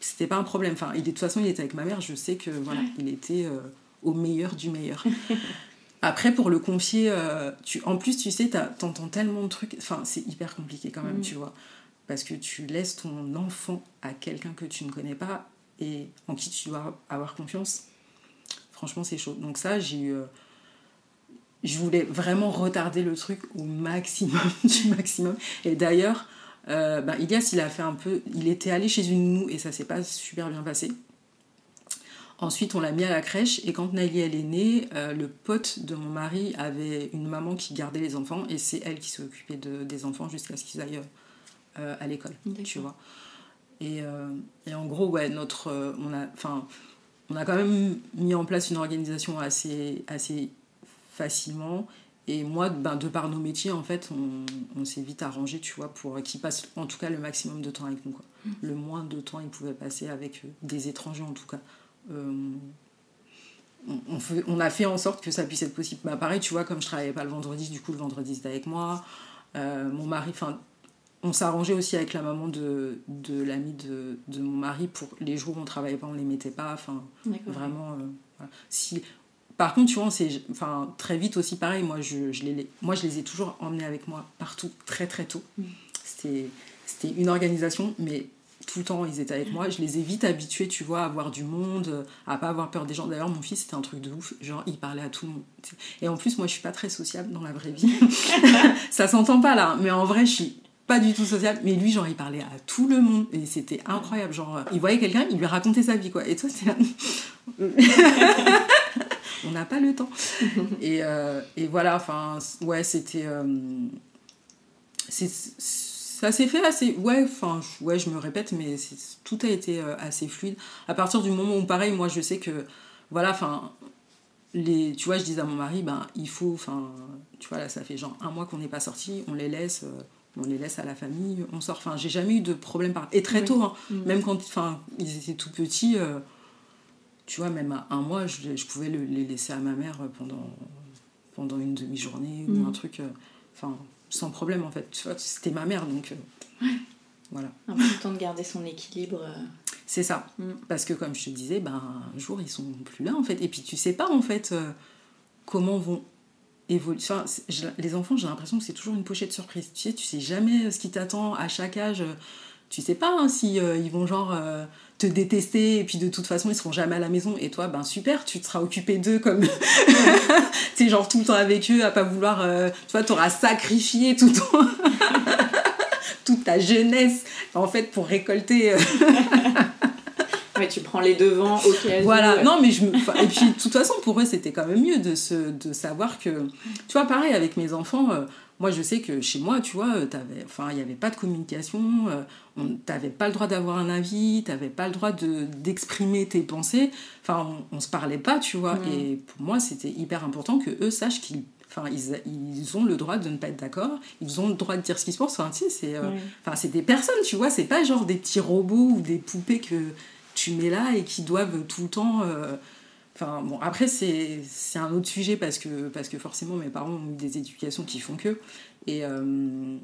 c'était pas un problème. Enfin, il, de toute façon, il était avec ma mère, je sais que voilà, il était euh, au meilleur du meilleur. Après, pour le confier, euh, tu, en plus, tu sais, t'entends tellement de trucs. Enfin, c'est hyper compliqué quand même, mm. tu vois. Parce que tu laisses ton enfant à quelqu'un que tu ne connais pas et en qui tu dois avoir confiance. Franchement, c'est chaud. Donc, ça, j'ai eu. Euh, je voulais vraiment retarder le truc au maximum du maximum. Et d'ailleurs, euh, ben, Ilias, il a fait un peu. Il était allé chez une nounou et ça s'est pas super bien passé. Ensuite, on l'a mis à la crèche et quand Naïli elle est née, euh, le pote de mon mari avait une maman qui gardait les enfants et c'est elle qui s'occupait de, des enfants jusqu'à ce qu'ils aillent euh, à l'école, tu vois. Et, et, en gros, ouais, notre, on, a, on a quand même mis en place une organisation assez, assez facilement et moi, ben, de par nos métiers, en fait, on, s'est vite arrangé, tu vois, pour qu'ils passent en tout cas le maximum de temps avec nous. Quoi. Mm. Le moins de temps ils pouvaient passer avec des étrangers, en tout cas. Euh, on, on, a fait en sorte que ça puisse être possible. Bah, pareil, tu vois, comme je travaillais pas le vendredi, du coup, le vendredi, c'était avec moi. Euh, mon mari, enfin, on s'arrangeait aussi avec la maman de, de l'ami de, de, mon mari pour les jours où on travaillait pas, on les mettait pas. Enfin, vraiment. Euh, si par contre, tu vois, c'est enfin, très vite aussi pareil. Moi je, je les, moi, je les ai toujours emmenés avec moi partout, très très tôt. Mm. C'était une organisation, mais tout le temps, ils étaient avec moi. Je les ai vite habitués, tu vois, à voir du monde, à pas avoir peur des gens. D'ailleurs, mon fils, c'était un truc de ouf. Genre, il parlait à tout le monde. Et en plus, moi, je suis pas très sociable dans la vraie vie. ça s'entend pas là, mais en vrai, je suis pas du tout sociable. Mais lui, genre, il parlait à tout le monde. Et c'était incroyable. Genre, il voyait quelqu'un, il lui racontait sa vie, quoi. Et toi, c'est là on n'a pas le temps. et, euh, et, voilà, enfin, ouais, c'était. Euh, ça s'est fait assez. Ouais, enfin, ouais, je me répète, mais tout a été euh, assez fluide. À partir du moment où, pareil, moi, je sais que, voilà, enfin, les, tu vois, je disais à mon mari, ben, il faut, enfin, tu vois, là, ça fait genre un mois qu'on n'est pas sorti, on les laisse. Euh, on les laisse à la famille, on sort. Enfin, j'ai jamais eu de problème par. Et très tôt, hein, mm. même quand enfin, ils étaient tout petits, euh, tu vois, même à un mois, je, je, pouvais les laisser à ma mère pendant, pendant une demi-journée ou mm. un truc. Enfin, sans problème en fait. Tu vois, c'était ma mère donc. Euh, ouais. Voilà. Important de garder son équilibre. Euh. C'est ça. Mm. Parce que comme je te disais, ben, un jour ils sont plus là en fait. Et puis tu sais pas en fait euh, comment vont évoluer. Enfin, les enfants, j'ai l'impression que c'est toujours une pochette surprise. Tu sais, tu sais jamais ce qui t'attend à chaque âge. Tu sais pas hein, si ils vont genre te détester et puis de toute façon ils seront jamais à la maison. Et toi ben super tu te seras occupé d'eux comme tu genre tout le temps avec eux à pas vouloir euh, tu vois t'auras sacrifié tout ton... toute ta jeunesse en fait pour récolter euh. mais tu prends les devants ok voilà. non mais je me... et puis de toute façon pour eux c'était quand même mieux de se de savoir que tu vois pareil avec mes enfants euh, moi, je sais que chez moi, tu vois, enfin, il n'y avait pas de communication, euh, tu n'avais pas le droit d'avoir un avis, tu n'avais pas le droit d'exprimer tes pensées. Enfin, on, ne se parlait pas, tu vois. Et pour moi, c'était hyper important que eux sachent qu'ils Enfin, ils, ils, ont le droit de ne pas être d'accord, ils ont le droit de dire ce. Enfin, tu sais, c'est euh, enfin, c'est des personnes, tu vois, c'est pas genre des petits robots ou des poupées que tu mets là et qui doivent tout le temps euh, Après, c'est un autre sujet parce que, parce que forcément, mes parents ont eu des éducations qui font que. Et, euh,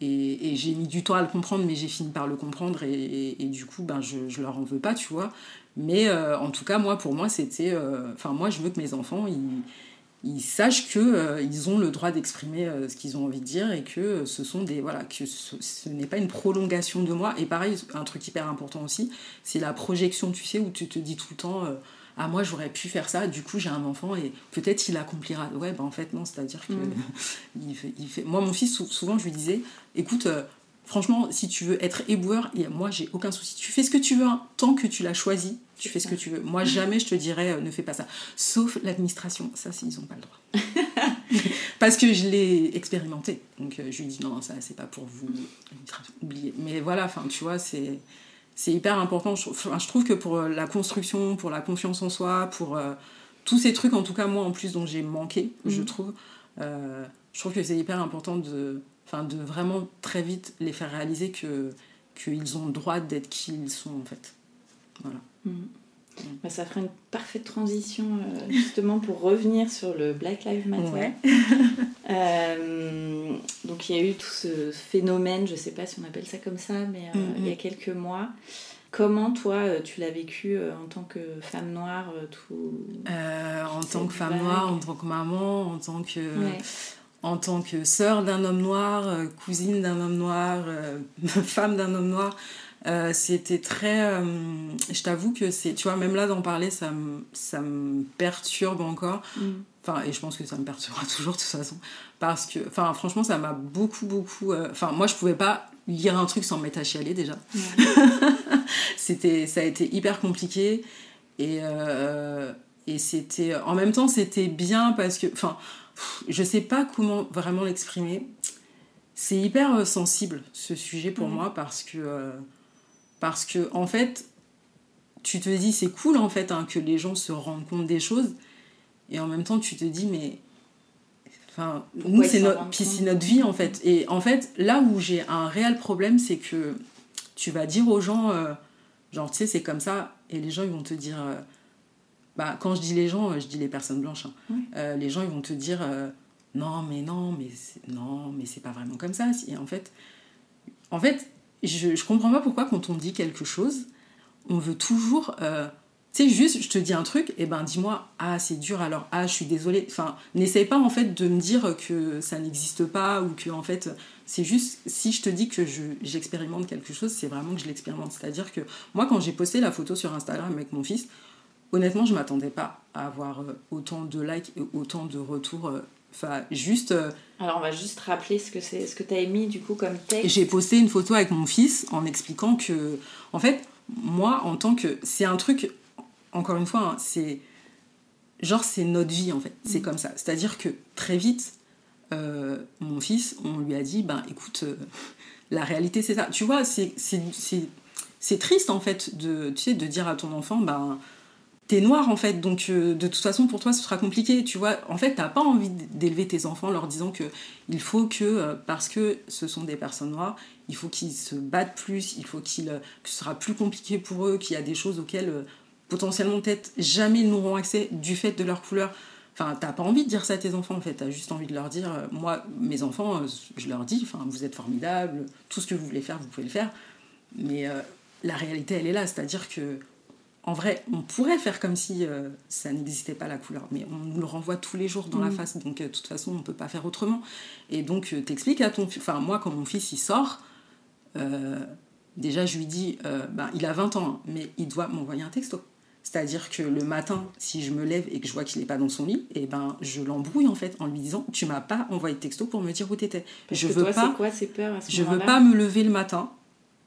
et, j'ai mis du temps à le comprendre, mais j'ai fini par le comprendre. Et, du coup, ben, je, je leur en veux pas, tu vois. Mais euh, en tout cas, moi, pour moi, c'était. Euh, enfin, moi, je veux que mes enfants, ils, ils sachent qu'ils ils ont le droit d'exprimer ce qu'ils ont envie de dire et que ce sont des. Voilà, que ce n'est pas une prolongation de moi. Et pareil, un truc hyper important aussi, c'est la projection, tu sais, où tu te dis tout le temps ah moi j'aurais pu faire ça, du coup j'ai un enfant et peut-être il accomplira. Ouais, ben en fait non, c'est-à-dire que mm. il, fait, il, fait, Moi mon fils, souvent je lui disais, écoute, euh, franchement, si tu veux être éboueur, moi j'ai aucun souci. Tu fais ce que tu veux, hein, tant que tu l'as choisi, tu fais ce que tu veux. Moi jamais je te dirais, euh, ne fais pas ça. Sauf l'administration, ça ils n'ont pas le droit. Parce que je l'ai expérimenté. Donc euh, je lui dis, non, ça c'est pas pour vous, oubliez. Mais voilà, enfin tu vois, c'est c'est hyper important. Je, je, trouve que pour euh, la construction, pour la confiance en soi, pour euh, tous ces trucs, en tout cas moi en plus dont j'ai manqué, je mhm. trouve, euh, je trouve que c'est hyper important de, de vraiment très vite les faire réaliser que qu'ils ont le droit d'être qui ils sont en fait. Voilà. Mhm. Bah, ça ferait une parfaite transition justement pour revenir sur le Black Lives Matter. donc il y a eu tout ce phénomène, je sais pas si on appelle ça comme ça, mais il y a mm-hmm. quelques mois. Comment toi euh, tu l'as vécu euh, en tant que femme noire tout En tant que femme noire, en tant que maman, en tant que en tant que sœur d'un homme noir, cousine d'un homme noir, femme d'un homme noir. C'était très je t'avoue que c'est tu vois même là d'en parler ça me ça me perturbe encore. Mm. enfin et je pense que ça me perturbera toujours de toute façon. Parce que enfin franchement ça m'a beaucoup beaucoup euh, enfin moi je pouvais pas lire un truc sans me mettre à chialer déjà. C'était ça a été hyper compliqué. Et euh, et c'était en même temps c'était bien parce que enfin je sais pas comment vraiment l'exprimer. C'est hyper euh, sensible ce sujet pour moi parce que parce que en fait tu te dis c'est cool en fait hein, que les gens se rendent compte des choses et en même temps tu te dis mais Enfin, nous, c'est notre, puis c'est notre vie en? fait. Et en fait, là où j'ai un réel problème, c'est que tu vas dire aux gens, euh, genre, tu sais, c'est comme ça, et les gens, ils vont te dire, euh, bah, quand je dis les gens, je dis les personnes blanches, hein. euh, les gens, ils vont te dire, non, mais non, mais non, mais c'est pas vraiment comme ça. Et en fait, en fait, je, comprends pas pourquoi quand on dit quelque chose, on veut toujours tu sais, juste, je te dis un truc, et ben dis-moi, ah, c'est dur, alors, ah, je suis désolée. Enfin, n'essaye pas, en fait, de me dire que ça n'existe pas, ou que, en fait, c'est juste, si je te dis que j'expérimente quelque chose, c'est vraiment que je l'expérimente. C'est-à-dire que, moi, quand j'ai posté la photo sur Instagram avec mon fils, honnêtement, je m'attendais pas à avoir euh, autant de likes et autant de retours. Enfin, juste. Euh, alors, on va juste rappeler ce que c'est, ce que tu as mis, du coup, comme texte. J'ai posté une photo avec mon fils en expliquant que, en fait, moi, en tant que. C'est un truc encore une fois, hein, c'est genre c'est notre vie en fait, c'est mm. comme ça. C'est-à-dire que très vite, euh, mon fils, on lui a dit, ben écoute, euh, la réalité c'est ça. Tu vois, c'est c'est triste en fait de, tu sais, de dire à ton enfant, ben, t'es noir en fait, donc euh, de toute façon pour toi ce sera compliqué, tu vois. En fait, t'as pas envie d'élever tes enfants en leur disant que il faut que, euh, parce que ce sont des personnes noires, il faut qu'ils se battent plus, il faut qu'ils, euh, que ce sera plus compliqué pour eux, qu'il y a des choses auxquelles potentiellement peut-être jamais ils n'auront accès du fait de leur couleur. Enfin, t'as pas envie de dire ça à tes enfants en fait, t'as juste envie de leur dire, moi, mes enfants, je leur dis, vous êtes formidables, tout ce que vous voulez faire, vous pouvez le faire, mais la réalité elle est là, c'est-à-dire que en vrai, on pourrait faire comme si euh, ça n'existait pas la couleur, mais on nous le renvoie tous les jours dans la mm. face, donc euh, de toute façon, on ne peut pas faire autrement. Et donc, euh, t'expliques à ton... Enfin, moi, quand mon fils, il sort, déjà, je lui dis, ben, il a 20 ans, mais il doit m'envoyer un texto. C'est-à-dire que le matin, si je me lève et que je vois qu'il n'est pas dans son lit, et eh ben, je l'embrouille en fait en lui disant Tu m'as pas envoyé de texto pour me dire où t'étais. Je veux pas. Quoi, peurs je veux pas me lever le matin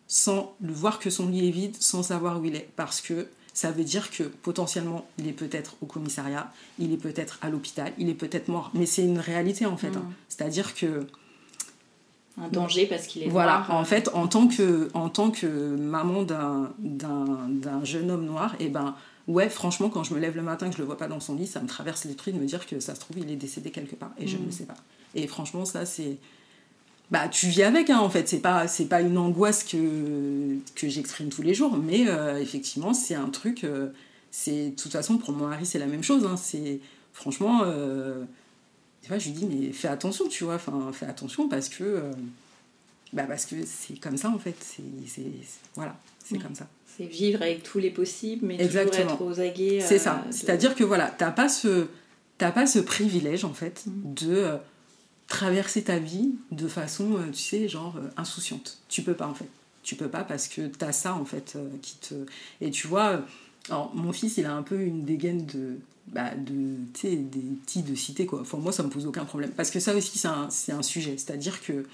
sans le voir que son lit est vide, sans savoir où il est, parce que ça veut dire que potentiellement il est peut-être au commissariat, il est peut-être à l'hôpital, il est peut-être mort. Mais c'est une réalité en fait. Hein. Mm. C'est-à-dire que un danger parce qu'il est voilà noir. en fait en tant que en tant que maman d'un d'un jeune homme noir et eh ben ouais franchement quand je me lève le matin que je le vois pas dans son lit ça me traverse l'esprit de me dire que ça se trouve il est décédé quelque part et je ne mm. le sais pas et franchement ça c'est bah tu vis avec hein, en fait. C'est pas c'est pas une angoisse que que j'exprime tous les jours mais euh, effectivement c'est un truc euh, c'est de toute façon pour mon mari c'est la même chose hein, c'est franchement euh, je lui dis mais fais attention tu vois. Enfin fais attention parce que euh, bah parce que c'est comme ça en fait. C'est voilà c'est comme ça. C'est vivre avec tous les possibles mais Exactement. toujours être aux aguets c'est ça. c'est à dire que voilà t'as pas ce t'as pas ce privilège en fait mm. de traverser ta vie de façon, euh, tu sais, genre euh, insouciante. Tu peux pas en fait. Tu peux pas parce que tu as ça en fait euh, qui te. Et tu vois, alors mon fils il a un peu une dégaine de. Bah, de tu sais, des petits de cité quoi. Enfin, moi ça me pose aucun problème. Parce que ça aussi c'est un, un, sujet. C'est-à-dire que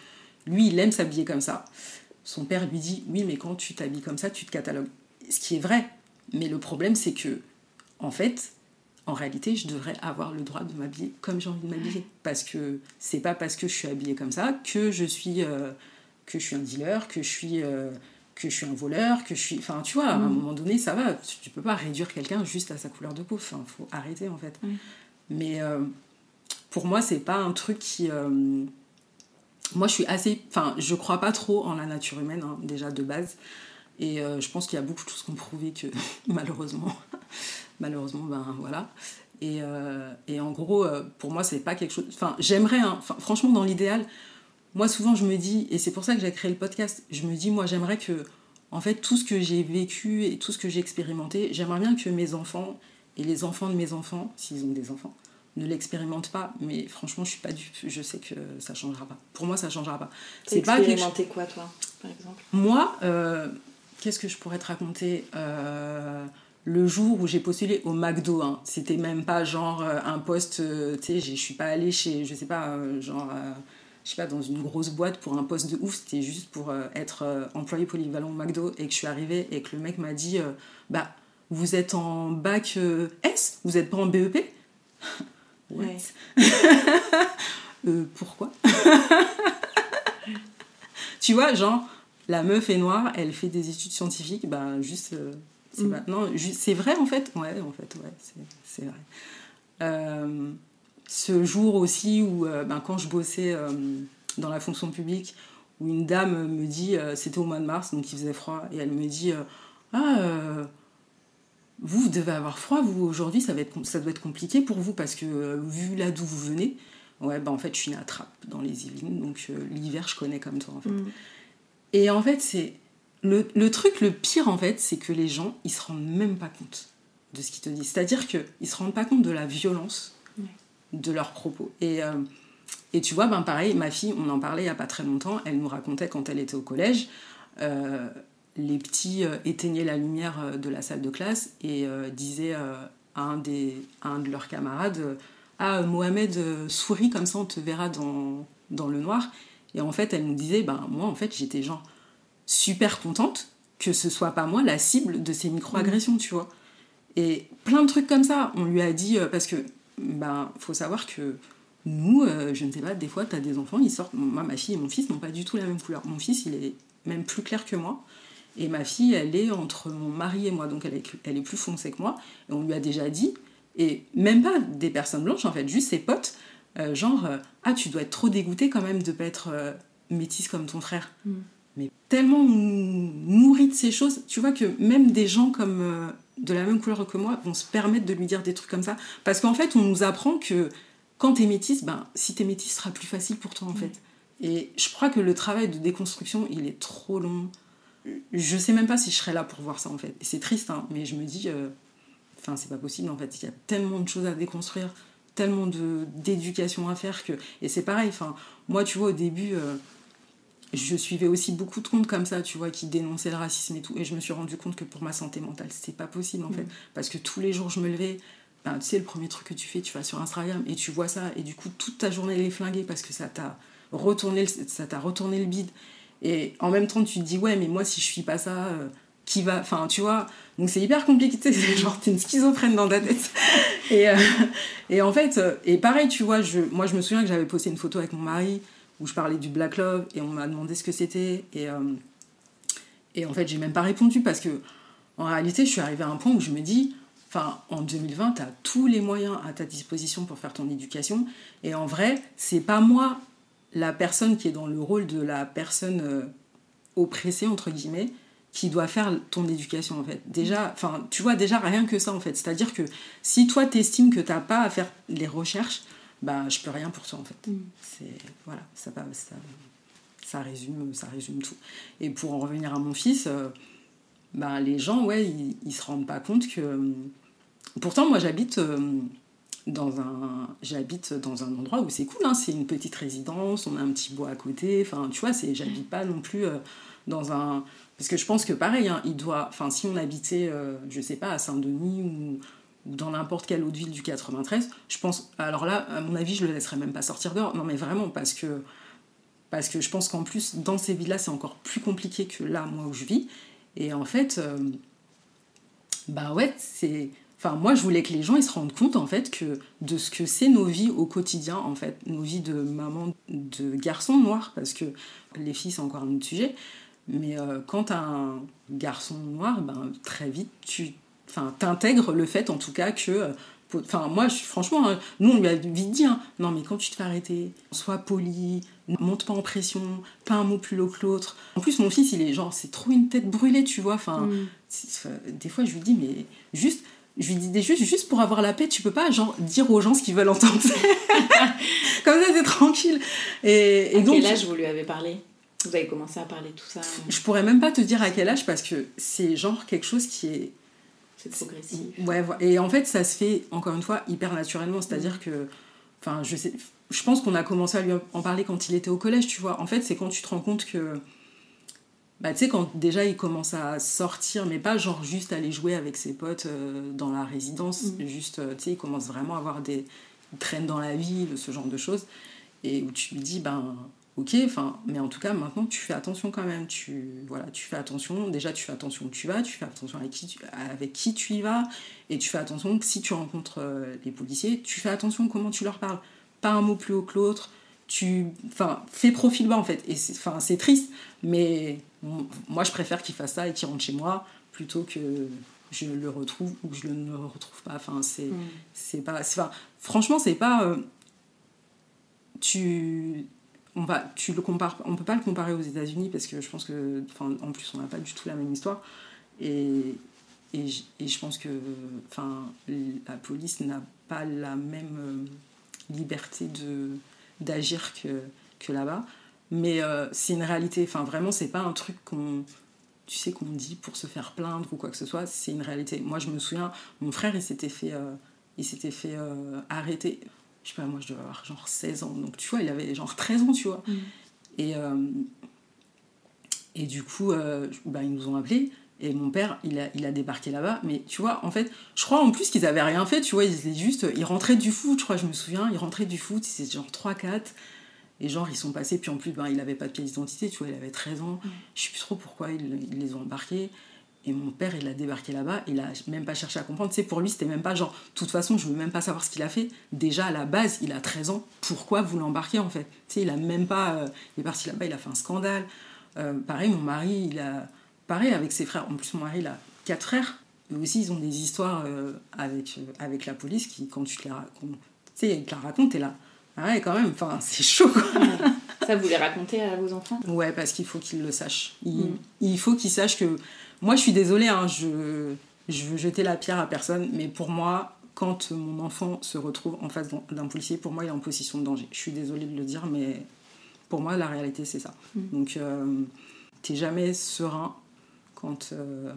lui il aime s'habiller comme ça. Son père lui dit oui, mais quand tu t'habilles comme ça, tu te catalogues. Ce qui est vrai. Mais le problème c'est que, en fait, en réalité, je devrais avoir le droit de m'habiller comme j'ai envie de m'habiller. Parce que c'est pas parce que je suis habillée comme ça que je suis, euh, que je suis un dealer, que je suis, euh, que je suis un voleur, que je suis. Enfin, tu vois, à un mm. moment donné, ça va. Tu peux pas réduire quelqu'un juste à sa couleur de peau. Enfin, faut arrêter en fait. Mais euh, pour moi, c'est pas un truc qui. moi, je suis assez. Enfin, je crois pas trop en la nature humaine, hein, déjà de base. Et je pense qu'il y a beaucoup de choses qui ont prouvé que, malheureusement, malheureusement, ben voilà. Et, euh, et en gros, euh, pour moi, c'est pas quelque chose. Enfin, j'aimerais, hein, franchement, dans l'idéal, moi, souvent, je me dis, et c'est pour ça que j'ai créé le podcast, je me dis, moi, j'aimerais que, en fait, tout ce que j'ai vécu et tout ce que j'ai expérimenté, j'aimerais bien que mes enfants et les enfants de mes enfants, s'ils ont des enfants, ne l'expérimentent pas. Mais franchement, je suis pas du. Je sais que ça changera pas. Pour moi, ça changera pas. C'est pas expérimenté quoi, toi, par exemple? Moi, euh, qu'est-ce que je pourrais te raconter? Le jour où j'ai postulé au McDo, hein, c'était même pas genre euh, un poste, euh, tu sais, je suis pas allée chez, je sais pas, euh, genre, je sais pas, dans une grosse boîte pour un poste de ouf, c'était juste pour être employé polyvalent au McDo. Et que je suis arrivée et que le mec m'a dit, bah, vous êtes en bac S, vous êtes pas en BEP Ouais. pourquoi Tu vois, genre, la meuf est noire, elle fait des études scientifiques, bah, juste c'est mm. c'est vrai en fait? Ouais, en fait, ouais, c'est vrai. Euh, ce jour aussi où, euh, ben, quand je bossais euh, dans la fonction publique, où une dame me dit, c'était au mois de mars, donc il faisait froid, et elle me dit Ah, vous, vous devez avoir froid, vous, aujourd'hui, ça, va être, ça doit être compliqué pour vous, parce que vu là d'où vous venez, ouais, ben, en fait, je suis née à Trappes, dans les Yvelines, donc l'hiver, je connais comme toi, en fait. Mm. Et en fait, c'est le, truc le pire en fait, c'est que les gens, ils se rendent même pas compte de ce qu'ils te disent. C'est-à-dire qu'ils se rendent pas compte de la violence de leurs propos. Et, euh, et tu vois, ben pareil, ma fille, on en parlait il y a pas très longtemps, elle nous racontait quand elle était au collège, euh, les petits euh, éteignaient la lumière de la salle de classe et disaient à un, des, un de leurs camarades Ah, Mohamed, souris comme ça, on te verra dans, dans le noir. Et en fait, elle nous disait Ben moi, en fait, j'étais genre super contente que ce soit pas moi la cible de ces micro-agressions, tu vois. Et plein de trucs comme ça. On lui a dit, euh, parce que, ben, faut savoir que nous, euh, je ne sais pas, des fois, tu as des enfants, ils sortent. Moi, ma fille et mon fils n'ont pas du tout la même couleur. Mon fils, il est même plus clair que moi. Et ma fille, elle est entre mon mari et moi, donc elle est, elle est plus foncée que moi. Et on lui a déjà dit, et même pas des personnes blanches, en fait, juste ses potes, euh, genre, ah, tu dois être trop dégoûté quand même de pas être métisse comme ton frère. Mm. Mais tellement nourri de ces choses, tu vois que même des gens comme de la même couleur que moi vont se permettre de lui dire des trucs comme ça. Parce qu'en fait, on nous apprend que quand t'es métisse, ben, si t'es métisse, ce sera plus facile pour toi en fait. Et je crois que le travail de déconstruction, il est trop long. Je sais même pas si je serais là pour voir ça en fait. Et c'est triste, hein, mais je me dis, euh, enfin, c'est pas possible en fait. Il y a tellement de choses à déconstruire, tellement d'éducation à faire que. Et c'est pareil, enfin, moi, tu vois, au début. Euh, je suivais aussi beaucoup de comptes comme ça, tu vois, qui dénonçaient le racisme et tout. Et je me suis rendu compte que pour ma santé mentale, c'était pas possible en fait. Parce que tous les jours, je me levais, ben, tu sais, le premier truc que tu fais, tu vas sur Instagram et tu vois ça, et du coup, toute ta journée, elle est flinguée parce que ça t'a retourné, ça t'a retourné le bide. Et en même temps, tu te dis, ouais, mais moi, si je suis pas ça, euh, qui va. Enfin, tu vois. Donc, c'est hyper compliqué, c'est genre, t'es une schizophrène dans ta tête. et, euh, et en fait, euh, et pareil, tu vois, je, moi, je me souviens que j'avais posté une photo avec mon mari où je parlais du Black Love et on m'a demandé ce que c'était. Et, et en fait, j'ai même pas répondu parce que, en réalité, je suis arrivée à un point où je me dis, Enfin, en 2020, tu as tous les moyens à ta disposition pour faire ton éducation. Et en vrai, c'est pas moi, la personne qui est dans le rôle de la personne euh, oppressée, entre guillemets, qui doit faire ton éducation, en fait. Déjà, enfin, tu vois, déjà rien que ça, en fait. C'est-à-dire que si toi, t'estimes que t'as pas à faire les recherches, bah, je peux rien pour toi, en fait. Mm. C'est, voilà, ça, ça, ça, résume, ça résume tout. Et pour en revenir à mon fils... Euh, bah, les gens, ouais, ils, ils se rendent pas compte que Pourtant, moi, j'habite euh, dans un j'habite dans un endroit où c'est cool hein. c'est une petite résidence on a un petit bois à côté enfin tu vois c'est j'habite pas non plus euh, dans un parce que je pense que pareil hein, il doit enfin si on habitait euh, je sais pas à Saint-Denis ou, dans n'importe quelle autre ville du 93 je pense alors là à mon avis je le laisserais même pas sortir dehors non mais vraiment parce que parce que je pense qu'en plus dans ces villes là c'est encore plus compliqué que là moi où je vis et en fait bah ouais c'est Enfin, moi, je voulais que les gens ils se rendent compte en fait que de ce que c'est nos vies au quotidien, en fait, nos vies de maman, de garçon noir, parce que les filles c'est encore un autre sujet. Mais euh, quand t'as un garçon noir, ben très vite tu, enfin, t'intègres le fait en tout cas que euh, Enfin, moi, je, franchement, hein, nous, on lui a vite dit, hein, non, mais quand tu te fais arrêter, sois poli, monte pas en pression, pas un mot plus haut que l'autre. En plus, mon fils, il est genre, c'est trop une tête brûlée, tu vois. Enfin, mm. des fois, je lui dis, mais juste, je lui dis juste, juste pour avoir la paix, tu peux pas genre dire aux gens ce qu'ils veulent entendre. Comme ça, c'est tranquille. Et, et à donc, quel âge vous lui avez parlé? Vous avez commencé à parler tout ça? Je pourrais même pas te dire à quel âge parce que c'est genre quelque chose qui est. C'est progressif. Ouais, et en fait, ça se fait encore une fois hyper naturellement. C'est-à-dire que. Enfin, je sais. Je pense qu'on a commencé à lui en parler quand il était au collège, tu vois. En fait, c'est quand tu te rends compte que bah, tu sais, quand déjà il commence à sortir, mais pas genre juste aller jouer avec ses potes euh, dans la résidence, mm. juste, euh, tu sais, il commence vraiment à avoir des traînes dans la ville, ce genre de choses, et où tu lui dis, ben, ok, enfin, mais en tout cas, maintenant, tu fais attention quand même, tu, voilà, tu fais attention, déjà, tu fais attention où tu vas, tu fais attention avec qui tu, avec qui tu y vas, et tu fais attention que si tu rencontres euh, les policiers, tu fais attention comment tu leur parles, pas un mot plus haut que l'autre, tu enfin fais profil bas en fait. Et c'est enfin c'est triste mais moi je préfère qu'il fasse ça et qu'il rentre chez moi plutôt que je le retrouve ou que je ne le retrouve pas. Enfin c'est mm. c'est pas enfin franchement c'est pas euh, tu on va tu le on peut pas le comparer aux États-Unis parce que je pense que en plus on n'a pas du tout la même histoire et et, et je pense que enfin la police n'a pas la même euh, liberté de d'agir que, que là-bas. Mais euh, c'est une réalité. Enfin, vraiment, c'est pas un truc qu'on tu sais qu'on dit pour se faire plaindre ou quoi que ce soit, c'est une réalité. Moi, je me souviens, mon frère, il s'était fait, euh, il s'était fait arrêter. Je sais pas, moi, je devais avoir genre 16 ans. Donc, tu vois, il avait genre 13 ans, tu vois. Mm. Et, et du coup, bah, ils nous ont appelés. Et mon père, il a, il a débarqué là-bas. Mais tu vois, en fait, je crois en plus qu'ils avaient rien fait. Tu vois, ils étaient juste. Ils rentraient du foot, je crois, je me souviens. Ils rentraient du foot, c'était genre 3-4. Et genre, ils sont passés. Puis en plus, ben, il avait pas de pièce d'identité, tu vois, il avait 13 ans. Je sais plus trop pourquoi ils, les ont embarqués. Et mon père, il a débarqué là-bas, il a même pas cherché à comprendre. Tu pour lui, c'était même pas genre, de toute façon, je veux même pas savoir ce qu'il a fait. Déjà, à la base, il a 13 ans, pourquoi vous l'embarquez en fait? Tu il a même pas. euh, il est parti là-bas, il a fait un scandale. Euh, pareil, mon mari, il a. Pareil avec ses frères. En plus, mon mari, il a quatre frères. Eux aussi, ils ont des histoires euh, avec, avec la police qui, quand tu te les racontes, tu sais, ils te la racontent, t'es là. Ah ouais, quand même, enfin, c'est chaud quoi. Ça, vous les racontez à vos enfants? Ouais, parce qu'il faut qu'ils le sachent. Il, Mm. il faut qu'ils sachent que. Moi, je suis désolée, hein, je, je veux jeter la pierre à personne, mais pour moi, quand mon enfant se retrouve en face d'un- d'un policier, pour moi, il est en position de danger. Je suis désolée de le dire, mais pour moi, la réalité, c'est ça. Mm. Donc, euh, t'es jamais serein quand, euh,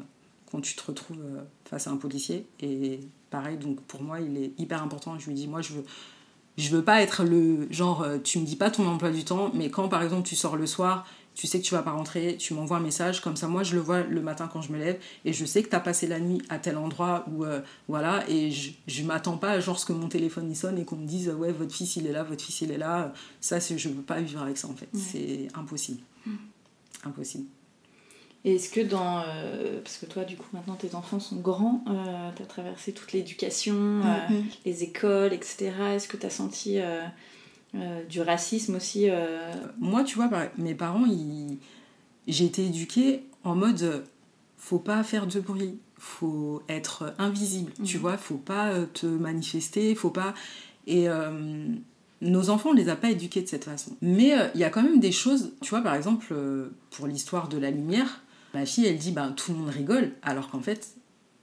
quand tu te retrouves euh, face à un policier. Et pareil, donc pour moi, il est hyper important. Je lui dis, moi, je veux. Je veux pas être le genre, euh, tu me dis pas ton emploi du temps, mais quand par exemple tu sors le soir, tu sais que tu vas pas rentrer, tu m'envoies un message, comme ça moi je le vois le matin quand je me lève, et je sais que tu as passé la nuit à tel endroit, ou euh, voilà, et je, je m'attends pas à genre ce que mon téléphone il sonne et qu'on me dise, ouais, votre fils il est là, votre fils il est là, ça c'est, je veux pas vivre avec ça en fait, Ouais. c'est impossible. Impossible. Est-ce que dans. euh, parce que toi, du coup, maintenant, tes enfants sont grands, euh, tu as traversé toute l'éducation, euh, Mhm. les écoles, etc. Est-ce que tu as senti euh, du racisme aussi Moi, tu vois, mes parents, ils... j'ai été éduquée en mode faut pas faire de bruit, faut être invisible, tu Mhm. vois, faut pas te manifester, faut pas. Et nos enfants, on les a pas éduqués de cette façon. Mais euh, il y a quand même des choses, tu vois, par exemple, euh, pour l'histoire de la lumière, ma fille, elle dit ben, tout le monde rigole, alors qu'en fait,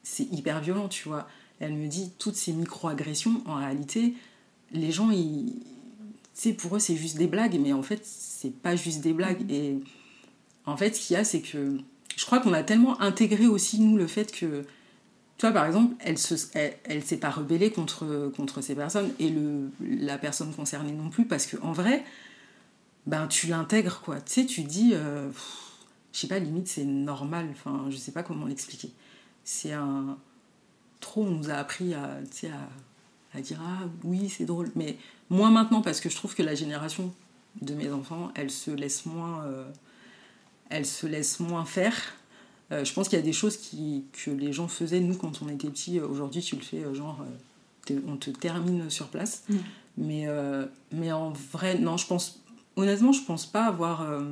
c'est hyper violent, tu vois. Elle me dit toutes ces micro-agressions, en réalité, les gens, ils tu sais, pour eux, c'est juste des blagues, mais en fait, c'est pas juste des blagues. Et en fait, ce qu'il y a, c'est que je crois qu'on a tellement intégré aussi, nous, le fait que, tu vois, par exemple, elle se, elle, elle s'est pas rebellée contre, contre ces personnes, et le, la personne concernée non plus, parce que en vrai, ben, tu l'intègres, quoi. Tu sais, tu dis, euh, pff, je sais pas, limite, c'est normal, enfin, je sais pas comment l'expliquer. C'est un. Trop, on nous a appris à, à, à dire, ah oui, c'est drôle, mais moins maintenant parce que je trouve que la génération de mes enfants, elle se laisse moins, euh, elle se laisse moins faire. Euh, je pense qu'il y a des choses qui, que les gens faisaient, nous, quand on était petits. euh, Aujourd'hui, tu le fais, genre, on te termine sur place. Mm. Mais, euh, mais en vrai, non, je pense, honnêtement, je pense pas avoir. euh,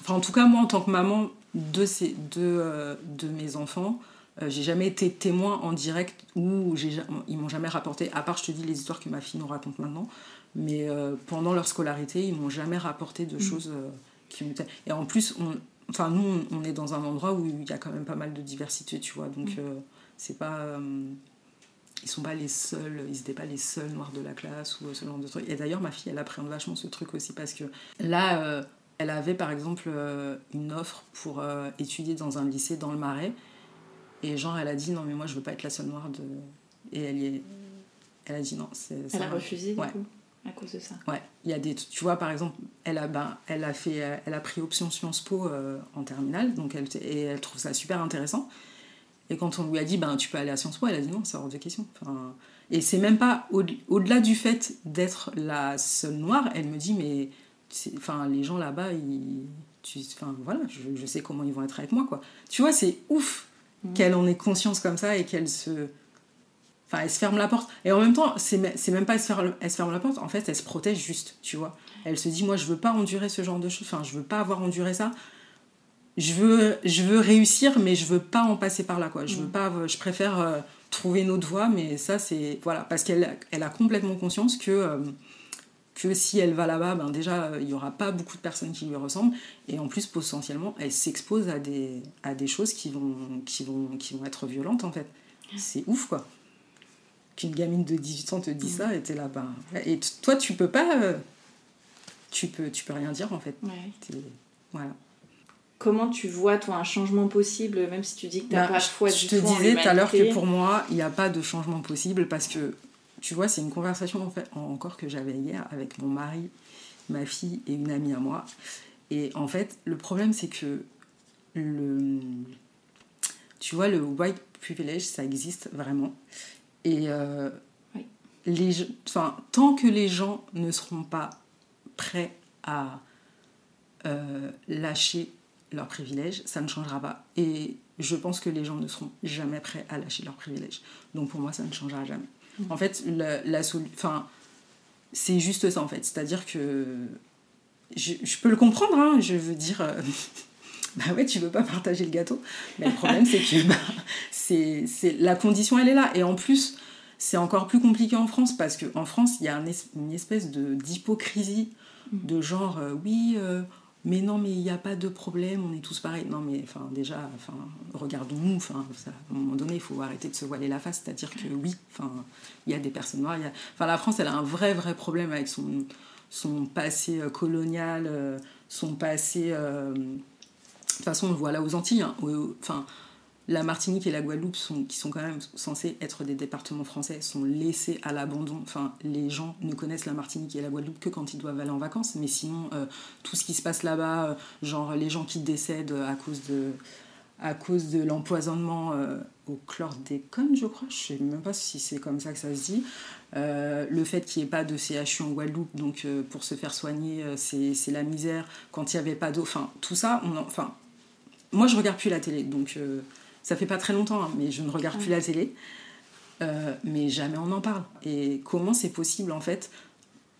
Enfin, en tout cas, moi, en tant que maman de, ces, de, euh, de mes enfants, euh, j'ai jamais été témoin en direct ou ils m'ont jamais rapporté, à part je te dis les histoires que ma fille nous raconte maintenant, mais euh, pendant leur scolarité, ils m'ont jamais rapporté de choses euh, qui ont été. Et en plus, on, enfin, nous, on, est dans un endroit où il y a quand même pas mal de diversité, tu vois, donc euh, c'est pas. ils sont pas les seuls, ils étaient pas les seuls noirs de la classe ou ce genre de trucs. Et d'ailleurs, ma fille, elle appréhende vachement ce truc aussi parce que là, euh, elle avait par exemple euh, une offre pour euh, étudier dans un lycée dans le Marais. Et genre, elle a dit non, mais moi je veux pas être la seule noire de. Et elle y est. Elle a dit non, c'est. Elle a refusé, du Ouais. coup, à cause de ça. Ouais, il y a des. Tu vois, par exemple, elle a, ben, elle a, fait, euh, elle a pris option Sciences Po euh, en terminale, donc elle, et elle trouve ça super intéressant. Et quand on lui a dit, ben, tu peux aller à Sciences Po, elle a dit non, c'est hors de question. Enfin, et c'est même pas au- au-delà du fait d'être la seule noire, elle me dit, mais enfin, les gens là-bas, ils. tu- Enfin, voilà, je, je sais comment ils vont être avec moi, quoi. Tu vois, c'est ouf qu'elle en ait conscience comme ça et qu'elle se. Enfin, elle se ferme la porte. Et en même temps, c'est me- c'est même pas elle se, ferme, elle se ferme la porte, en fait, elle se protège juste, tu vois. Elle se dit, moi, je veux pas endurer ce genre de choses, enfin, je veux pas avoir enduré ça. Je veux, je veux réussir, mais je veux pas en passer par là, quoi. Je veux pas, je préfère euh, trouver une autre voie, mais ça, c'est. Voilà, parce qu'elle elle a complètement conscience que. euh, que si elle va là-bas, ben déjà, euh, il n'y aura pas beaucoup de personnes qui lui ressemblent. Et en plus, potentiellement, elle s'expose à des, à des choses qui vont, qui, vont, qui vont être violentes, en fait. C'est ouf, quoi. Qu'une gamine de 18 ans te dit ça, et t'es là, ben... Et toi, tu peux pas... euh, tu, peux, tu peux rien dire, en fait. Ouais. Voilà. Comment tu vois, toi, un changement possible, même si tu dis que t'as Bah, pas je- foi je du te tout en disais tout à l'heure que pour moi, il n'y a pas de changement possible parce que, tu vois, c'est une conversation en fait, encore que j'avais hier avec mon mari, ma fille et une amie à moi. Et en fait, le problème, c'est que le. Tu vois, le white privilege, ça existe vraiment. Et euh, Oui. les, enfin, tant que les gens ne seront pas prêts à euh, lâcher leurs privilèges, ça ne changera pas. Et je pense que les gens ne seront jamais prêts à lâcher leurs privilèges. Donc pour moi, ça ne changera jamais. En fait, la, la c'est juste ça en fait. C'est-à-dire que je, peux le comprendre, hein, je veux dire. euh, bah ouais, tu veux pas partager le gâteau. Mais le problème, c'est que bah, c'est, la condition, elle est là. Et en plus, c'est encore plus compliqué en France parce qu'en France, il y a une espèce de, d'hypocrisie de genre, euh, oui, euh, mais non, mais il n'y a pas de problème, on est tous pareils. Non, mais enfin, déjà, enfin, regardons-nous. Enfin, à un moment donné, il faut arrêter de se voiler la face. C'est-à-dire que oui, enfin, il y a des personnes noires. Enfin, la France, elle a un vrai, vrai problème avec son, son passé euh, colonial, euh, son passé. euh, de toute façon, on le voit là aux Antilles. hein, Enfin, la Martinique et la Guadeloupe, qui sont quand même censés être des départements français, sont laissés à l'abandon. Enfin, les gens ne connaissent la Martinique et la Guadeloupe que quand ils doivent aller en vacances. Mais sinon, euh, tout ce qui se passe là-bas, euh, genre les gens qui décèdent à cause de, à cause de l'empoisonnement euh, au chlordécone, je crois. Je sais même pas si c'est comme ça que ça se dit. Le fait qu'il n'y ait pas de CHU en Guadeloupe, donc pour se faire soigner, c'est la misère. Quand il n'y avait pas d'eau, enfin, tout ça, moi je regarde plus la télé, donc ça fait pas très longtemps, hein, mais je ne regarde plus la télé. Euh, mais jamais on en parle. Et comment c'est possible en fait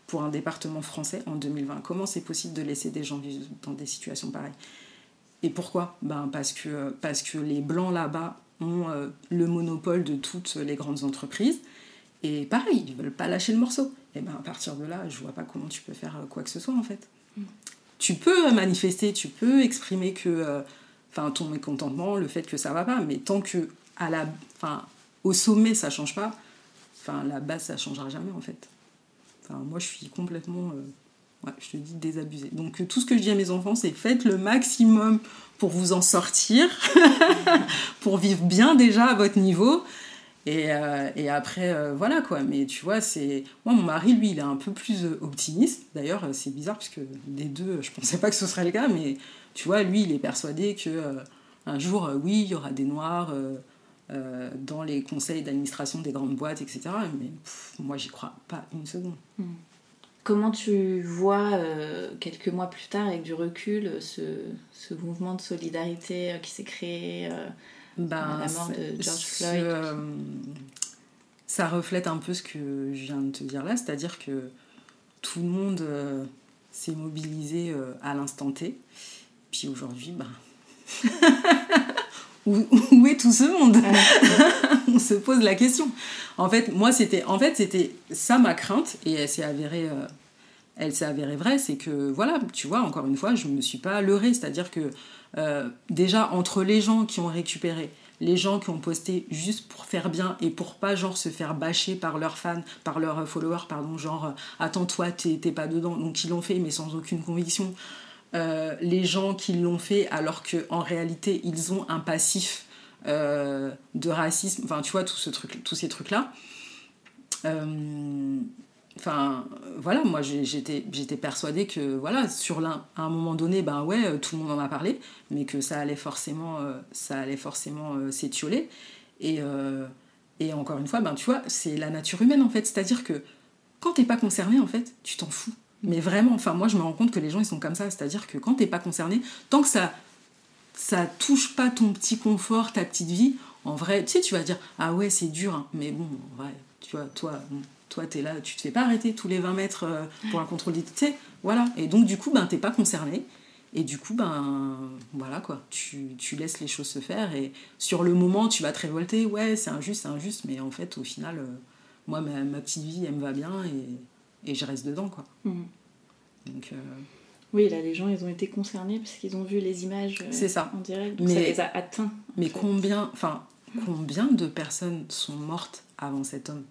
pour un département français en 2020 Comment c'est possible de laisser des gens vivre dans des situations pareilles? Et pourquoi? Ben parce, que, parce que les blancs là-bas ont euh, le monopole de toutes les grandes entreprises. Et pareil, ils veulent pas lâcher le morceau. Et ben à partir de là, je vois pas comment tu peux faire euh, quoi que ce soit en fait. Tu peux manifester, tu peux exprimer que, euh, enfin, ton mécontentement, le fait que ça va pas, mais tant que à la, enfin, au sommet ça change pas, enfin, la base ça changera jamais en fait. Enfin, moi je suis complètement, euh, je te dis désabusée. Donc euh, tout ce que je dis à mes enfants, c'est faites le maximum pour vous en sortir, pour vivre bien déjà à votre niveau. Et, euh, et après, voilà quoi. Mais tu vois, c'est. Moi, mon mari, lui, il est un peu plus optimiste. D'ailleurs, c'est bizarre parce que des deux, je pensais pas que ce serait le cas, mais tu vois, lui, il est persuadé que euh, un jour, euh, oui, il y aura des noirs euh, dans les conseils d'administration des grandes boîtes, etc. Mais pff, moi, j'y crois pas une seconde. Comment tu vois, quelques mois plus tard, avec du recul, ce, ce mouvement de solidarité qui s'est créé Ben, la mort de George Floyd. ça reflète un peu ce que je viens de te dire là, c'est-à-dire que tout le monde euh, s'est mobilisé euh, à l'instant T. Puis aujourd'hui, ben, où, où est tout ce monde On se pose la question. En fait, moi, c'était, en fait, c'était ça ma crainte, et elle s'est avérée, euh, elle s'est avérée vraie, c'est que voilà, tu vois, encore une fois, je me suis pas leurrée, c'est-à-dire que euh, déjà entre les gens qui ont récupéré, les gens qui ont posté juste pour faire bien et pour pas genre se faire bâcher par leurs fans, par leurs followers, pardon, genre euh, attends toi t'es pas dedans, donc ils l'ont fait mais sans aucune conviction. Euh, les gens qui l'ont fait alors que en réalité ils ont un passif euh, de racisme, enfin tu vois tous ces trucs là. Enfin, voilà, moi j'étais persuadée que, voilà, sur un moment donné, ben ouais, euh, tout le monde en a parlé, mais que ça allait forcément, euh, ça allait forcément euh, s'étioler. Et, euh, et encore une fois, ben tu vois, c'est la nature humaine en fait, c'est-à-dire que quand t'es pas concerné, en fait, tu t'en fous. Mais vraiment, enfin, moi je me rends compte que les gens ils sont comme ça, c'est-à-dire que quand t'es pas concerné, tant que ça ça touche pas ton petit confort, ta petite vie, en vrai, tu sais, tu vas dire ah ouais, c'est dur, hein. mais bon, vrai, tu vois, toi, toi, t'es là, tu te fais pas arrêter tous les 20 mètres euh, pour un contrôle d'identité, voilà. Et donc, du coup, ben, t'es pas concerné. Et du coup, ben, voilà quoi, tu, tu laisses les choses se faire. Et sur le moment, tu vas te révolter, ouais, c'est injuste, c'est injuste, mais en fait, au final, euh, moi, ma, ma petite vie, elle me va bien et, et je reste dedans, quoi. Mhm. Donc, euh, Oui, là, les gens, ils ont été concernés parce qu'ils ont vu les images euh, C'est ça. en direct. Donc Mais- ça les a atteints. Mais fait. combien, enfin, combien de personnes sont mortes avant cet homme?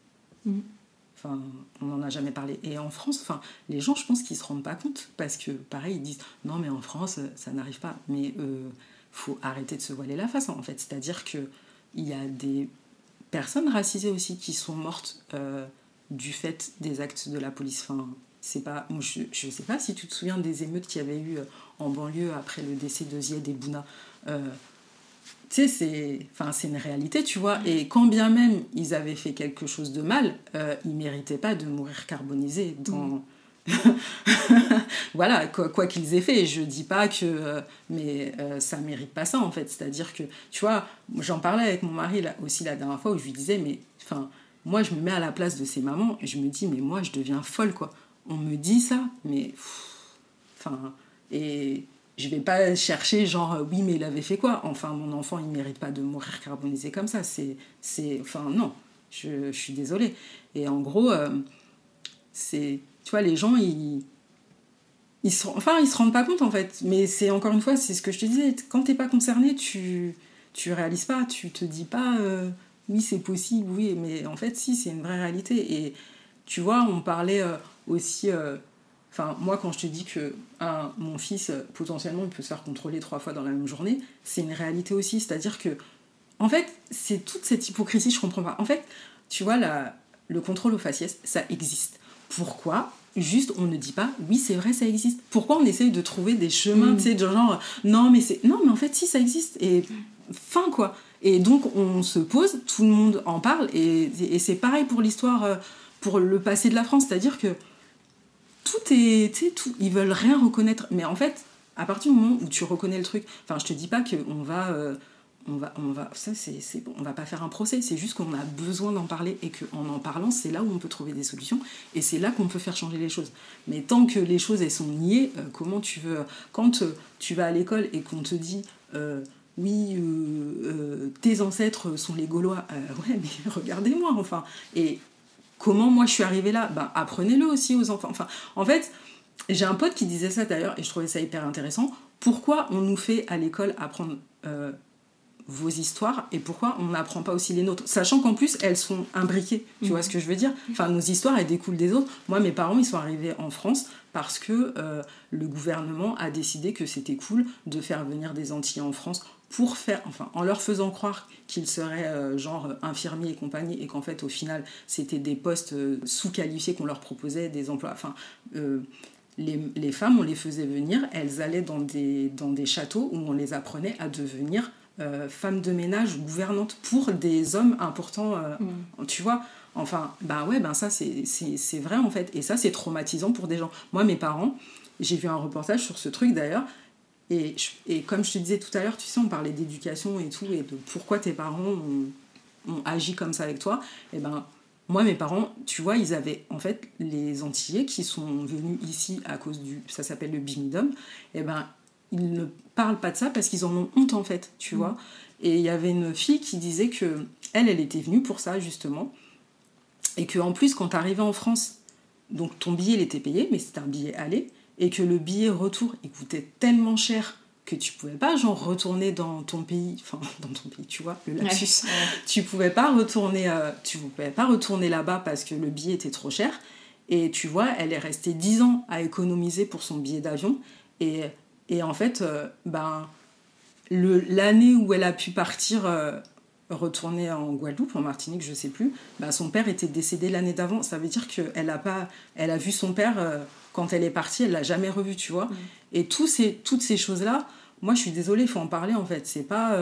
Mm. Enfin, on n'en a jamais parlé. Et en France, enfin, les gens, je pense qu'ils se rendent pas compte parce que, pareil, ils disent non, mais en France, ça n'arrive pas. Mais euh, faut arrêter de se voiler la face, en fait. C'est-à-dire que il y a des personnes racisées aussi qui sont mortes euh, du fait des actes de la police. Enfin, c'est pas, je, je sais pas si tu te souviens des émeutes qu'il y avait eu euh, en banlieue après le décès de Zied et Bouna. Euh, tu sais, c'est enfin, une réalité, tu vois. Et quand bien même ils avaient fait quelque chose de mal, euh, ils méritaient pas de mourir carbonisés dans, voilà, quoi, qu'ils aient fait. Je dis pas que. Euh, mais euh, ça mérite pas ça, en fait. C'est-à-dire que, tu vois, j'en parlais avec mon mari là, aussi la dernière fois où je lui disais, mais enfin, moi, je me mets à la place de ces mamans et je me dis, mais moi, je deviens folle, quoi. On me dit ça, mais. Enfin. Et je vais pas chercher genre euh, oui mais il avait fait quoi? Enfin mon enfant il mérite pas de mourir carbonisé comme ça c'est enfin non je, suis désolée et en gros c'est tu vois les gens ils ils se, enfin, ils se rendent pas compte en fait. Mais c'est encore une fois, c'est ce que je te disais, quand t'es pas concerné, tu, tu réalises pas, tu te dis pas euh, oui, c'est possible, oui, mais en fait, si, c'est une vraie réalité. Et tu vois, on parlait euh, aussi. Euh, enfin, moi, quand je te dis que mon fils, potentiellement, il peut se faire contrôler trois fois dans la même journée, c'est une réalité aussi. C'est-à-dire que, en fait, c'est toute cette hypocrisie, je comprends pas. En fait, tu vois, la, le contrôle aux faciès, ça existe. Pourquoi? Juste on ne dit pas oui c'est vrai ça existe pourquoi on essaye de trouver des chemins mm. tu sais genre non mais c'est non mais en fait si ça existe et fin quoi. Et donc on se pose tout le monde en parle et, c'est pareil pour l'histoire euh, pour le passé de la France. C'est à dire que tout est tout ils veulent rien reconnaître. Mais en fait à partir du moment où tu reconnais le truc enfin je te dis pas qu'on va euh, on va, on va, ça c'est, on va pas faire un procès, c'est juste qu'on a besoin d'en parler et qu'en en parlant, c'est là où on peut trouver des solutions et c'est là qu'on peut faire changer les choses. Mais tant que les choses elles sont niées, euh, comment tu veux, quand tu vas à l'école et qu'on te dit euh, oui, tes ancêtres sont les Gaulois, ouais, mais regardez-moi, enfin, et comment moi je suis arrivée là, ben apprenez-le aussi aux enfants. Enfin, en fait, j'ai un pote qui disait ça d'ailleurs et je trouvais ça hyper intéressant. Pourquoi on nous fait à l'école apprendre vos histoires et pourquoi on n'apprend pas aussi les nôtres? Sachant qu'en plus, elles sont imbriquées. Tu vois ce que je veux dire? Enfin, nos histoires, elles découlent des autres. Moi, mes parents, ils sont arrivés en France parce que euh, le gouvernement a décidé que c'était cool de faire venir des Antillais en France pour faire, enfin, en leur faisant croire qu'ils seraient euh, genre infirmiers et compagnie, et qu'en fait, au final, c'était des postes euh, sous-qualifiés qu'on leur proposait, des emplois. Enfin, les, les, femmes, on les faisait venir, elles allaient dans des, dans des châteaux où on les apprenait à devenir euh, femme de ménage gouvernante pour des hommes importants, euh, mm. tu vois. Enfin, bah ouais, ben ça c'est vrai en fait. Et ça c'est traumatisant pour des gens. Moi, mes parents, j'ai vu un reportage sur ce truc d'ailleurs. Et, et, comme je te disais tout à l'heure, tu sais, on parlait d'éducation et tout, et de pourquoi tes parents ont, ont agi comme ça avec toi. Et ben, moi, mes parents, tu vois, ils avaient en fait les Antillais qui sont venus ici à cause du. Ça s'appelle le bimidum. Et ben, ils ne parlent pas de ça parce qu'ils en ont honte en fait, tu mm. vois. Et il y avait une fille qui disait que elle, elle était venue pour ça justement, et que en plus quand tu arrivais en France, donc ton billet il était payé, mais c'était un billet aller, et que le billet retour il coûtait tellement cher que tu pouvais pas genre retourner dans ton pays, enfin dans ton pays, tu vois, le lapsus. Tu pouvais pas retourner, euh, tu pouvais pas retourner là-bas parce que le billet était trop cher. Et tu vois, elle est restée 10 ans à économiser pour son billet d'avion. Et et en fait, euh, ben, l'année où elle a pu partir, euh, retourner en Guadeloupe, en Martinique, je sais plus, ben, son père était décédé l'année d'avant. Ça veut dire qu'elle a, pas, elle a vu son père euh, quand elle est partie, elle l'a jamais revu, tu vois. Mm. Et tous ces, toutes ces choses-là, moi je suis désolée, il faut en parler en fait. C'est pas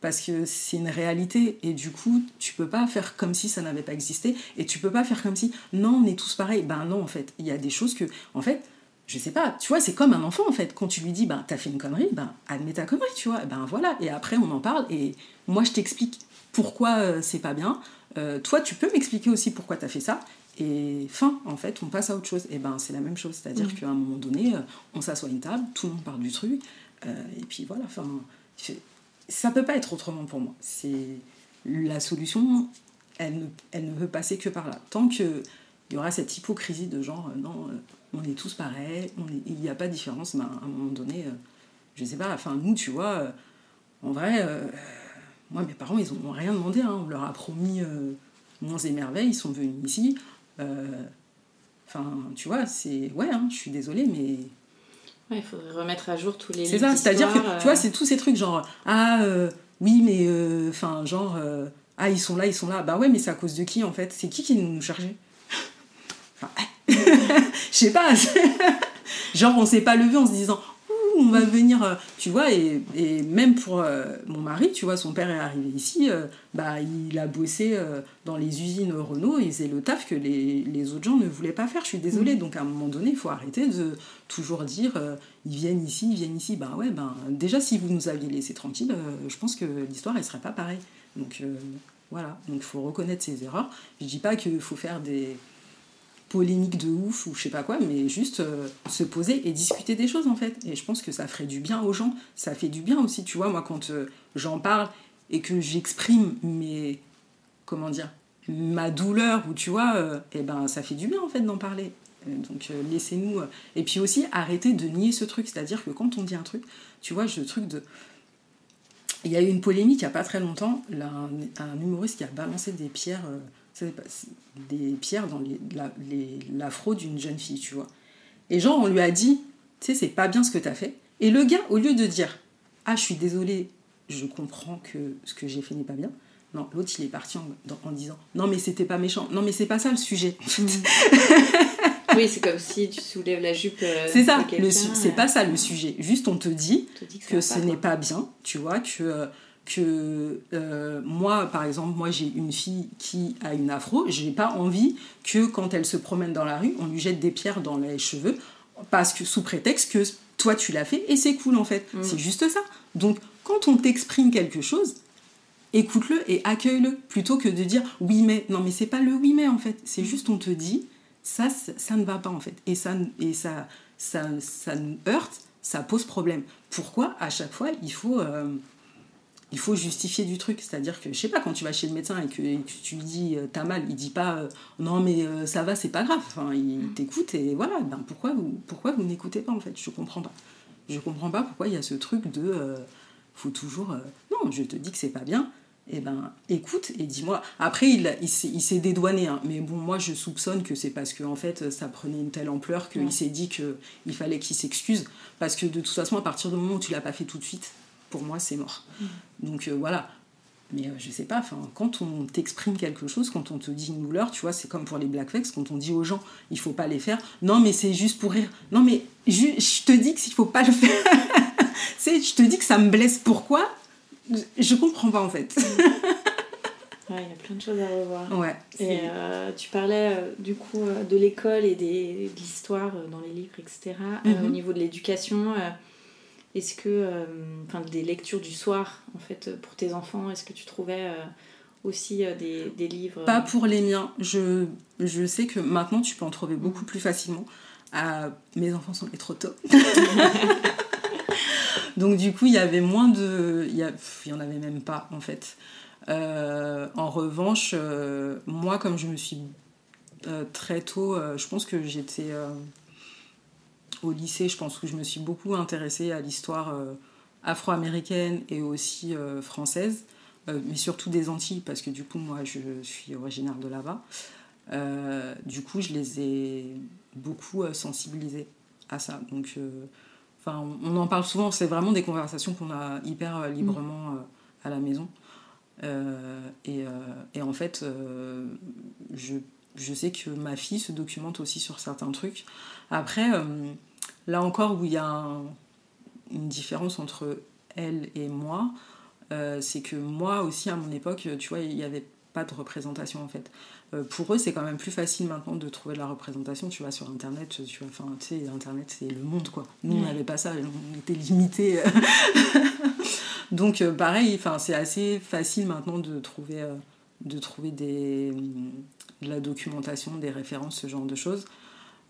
parce que c'est une réalité et du coup tu peux pas faire comme si ça n'avait pas existé et tu peux pas faire comme si non on est tous pareils ben non en fait il y a des choses que en fait je sais pas, tu vois, c'est comme un enfant en fait. Quand tu lui dis, ben, t'as fait une connerie, ben, admets ta connerie, tu vois. Ben voilà, et après on en parle et moi je t'explique pourquoi euh, c'est pas bien. Euh, toi, tu peux m'expliquer aussi pourquoi t'as fait ça. Et fin, en fait, on passe à autre chose. Et ben c'est la même chose, c'est-à-dire mmh. qu'à un moment donné, euh, on s'assoit à une table, tout le monde parle du truc, et puis voilà, enfin, ça peut pas être autrement pour moi. C'est la solution, elle ne, elle ne peut passer que par là. Tant que il y aura cette hypocrisie de genre, non on est tous pareils, il n'y a pas de différence, mais à un moment donné, euh, je sais pas, enfin nous, tu vois, euh, en vrai, euh, moi mes parents, ils n'ont rien demandé, hein. on leur a promis monts et merveilles, ils sont venus ici. Enfin, tu vois, c'est... Ouais, hein, je suis désolée, mais... il faudrait remettre à jour tous les... C'est ça, c'est-à-dire que, tu vois, c'est tous ces trucs genre, ah, oui, mais, enfin, genre, ah, ils sont là, ils sont là. Bah ouais, mais c'est à cause de qui, en fait? C'est qui qui nous chargeait Enfin, je sais pas. Genre, on s'est pas levé en se disant on va venir, euh, tu vois, et, et même pour euh, mon mari, tu vois, son père est arrivé ici, euh, bah, il a bossé euh, dans les usines Renault, et c'est le taf que les, les autres gens ne voulaient pas faire, je suis désolée. Donc à un moment donné, il faut arrêter de toujours dire, ils viennent ici, ils viennent ici. Ben ouais, ben déjà, si vous nous aviez laissé tranquille, je pense que l'histoire, elle serait pas pareille. Donc voilà, donc il faut reconnaître ses erreurs. Je dis pas qu'il faut faire des polémiques de ouf ou je sais pas quoi, mais juste euh, se poser et discuter des choses en fait. Et je pense que ça ferait du bien aux gens. Ça fait du bien aussi, tu vois, moi quand euh, j'en parle et que j'exprime mes. comment dire ma douleur ou tu vois, euh, eh ben ça fait du bien en fait d'en parler. Euh, Donc laissez-nous. Et puis aussi arrêtez de nier ce truc, c'est-à-dire que quand on dit un truc, tu vois, ce truc de. Il y a eu une polémique il n'y a pas très longtemps, là, un, humoriste qui a balancé des pierres, c'est des pierres dans les- la- les- l'afro d'une jeune fille, tu vois. Et genre, on lui a dit, tu sais, c'est pas bien ce que t'as fait. Et le gars, au lieu de dire, ah, je suis désolé, je comprends que ce que j'ai fait n'est pas bien. Non, l'autre, il est parti en, disant, non, mais c'était pas méchant. Non, mais c'est pas ça le sujet. Oui, c'est comme si tu soulèves la jupe. euh, c'est ça, c'est euh, pas ça le sujet. Juste, on te dit, on te dit ça que va ce n'est pas bien, tu vois, que, que euh, moi, par exemple, moi j'ai une fille qui a une afro, j'ai pas envie que quand elle se promène dans la rue, on lui jette des pierres dans les cheveux, parce que sous prétexte que toi tu l'as fait et c'est cool en fait. Mm. C'est juste ça. Donc quand on t'exprime quelque chose, écoute-le et accueille-le plutôt que de dire oui mais non mais c'est pas le oui mais en fait c'est juste on te dit ça ça, ça ne va pas en fait et ça et ça ça ça nous heurte ça pose problème pourquoi à chaque fois il faut euh, il faut justifier du truc. C'est-à-dire que je sais pas quand tu vas chez le médecin et que, et que tu lui dis euh, t'as mal il dit pas euh, non mais euh, ça va c'est pas grave. Enfin il t'écoute et voilà. Ben pourquoi vous pourquoi vous n'écoutez pas en fait? Je comprends pas. Je comprends pas pourquoi il y a ce truc de faut toujours non je te dis que c'est pas bien. Eh ben écoute et dis-moi. Après il, il s'est dédouané hein, mais bon moi je soupçonne que c'est parce que en fait ça prenait une telle ampleur qu'il Ouais. s'est dit que il fallait qu'il s'excuse. Parce que de toute façon à partir du moment où tu l'as pas fait tout de suite pour moi c'est mort donc euh, voilà mais euh, je sais pas, quand on t'exprime quelque chose, quand on te dit une douleur, tu vois, c'est comme pour les blackfacts, quand on dit aux gens, il faut pas les faire. Non, mais c'est juste pour rire. Non, mais je te dis qu'il faut pas le faire. je te dis que ça me blesse. Pourquoi? Je, comprends pas en fait. Ouais, il y a plein de choses à revoir. ouais. Et euh, tu parlais euh, du coup euh, de l'école et des, de l'histoire dans les livres, etc. Mhm. au niveau de l'éducation, est-ce que, euh, enfin, des lectures du soir, en fait, pour tes enfants, est-ce que tu trouvais euh, aussi euh, des, des livres Pas pour les miens. Je, je sais que maintenant tu peux en trouver beaucoup plus facilement. Ah, mes enfants sont nés trop tôt. Donc du coup, il y avait moins de... Il y, y en avait même pas, en fait. Euh, en revanche, euh, moi, comme je me suis très tôt... je pense que j'étais au lycée, je pense, où je me suis beaucoup intéressée à l'histoire euh, afro-américaine et aussi euh, française. Euh, mais surtout des Antilles, parce que du coup, moi, je suis originaire de là-bas. Euh, du coup, je les ai beaucoup euh, sensibilisés à ça. Donc, euh, enfin, on, on en parle souvent, c'est vraiment des conversations qu'on a hyper librement euh, à la maison. Et, et en fait, je, je sais que ma fille se documente aussi sur certains trucs. Après, euh, là encore, où il y a un- une différence entre elle et moi, euh, c'est que moi aussi, à mon époque, tu vois, il n'y avait pas de représentation en fait. Euh, pour eux, c'est quand même plus facile maintenant de trouver de la représentation. Tu vas sur Internet, tu vois, enfin, tu sais, Internet, c'est le monde, quoi. Nous, on n'avait pas ça, on était limités. Donc, euh, pareil, c'est assez facile maintenant de trouver, de trouver des, de la documentation, des références, ce genre de choses.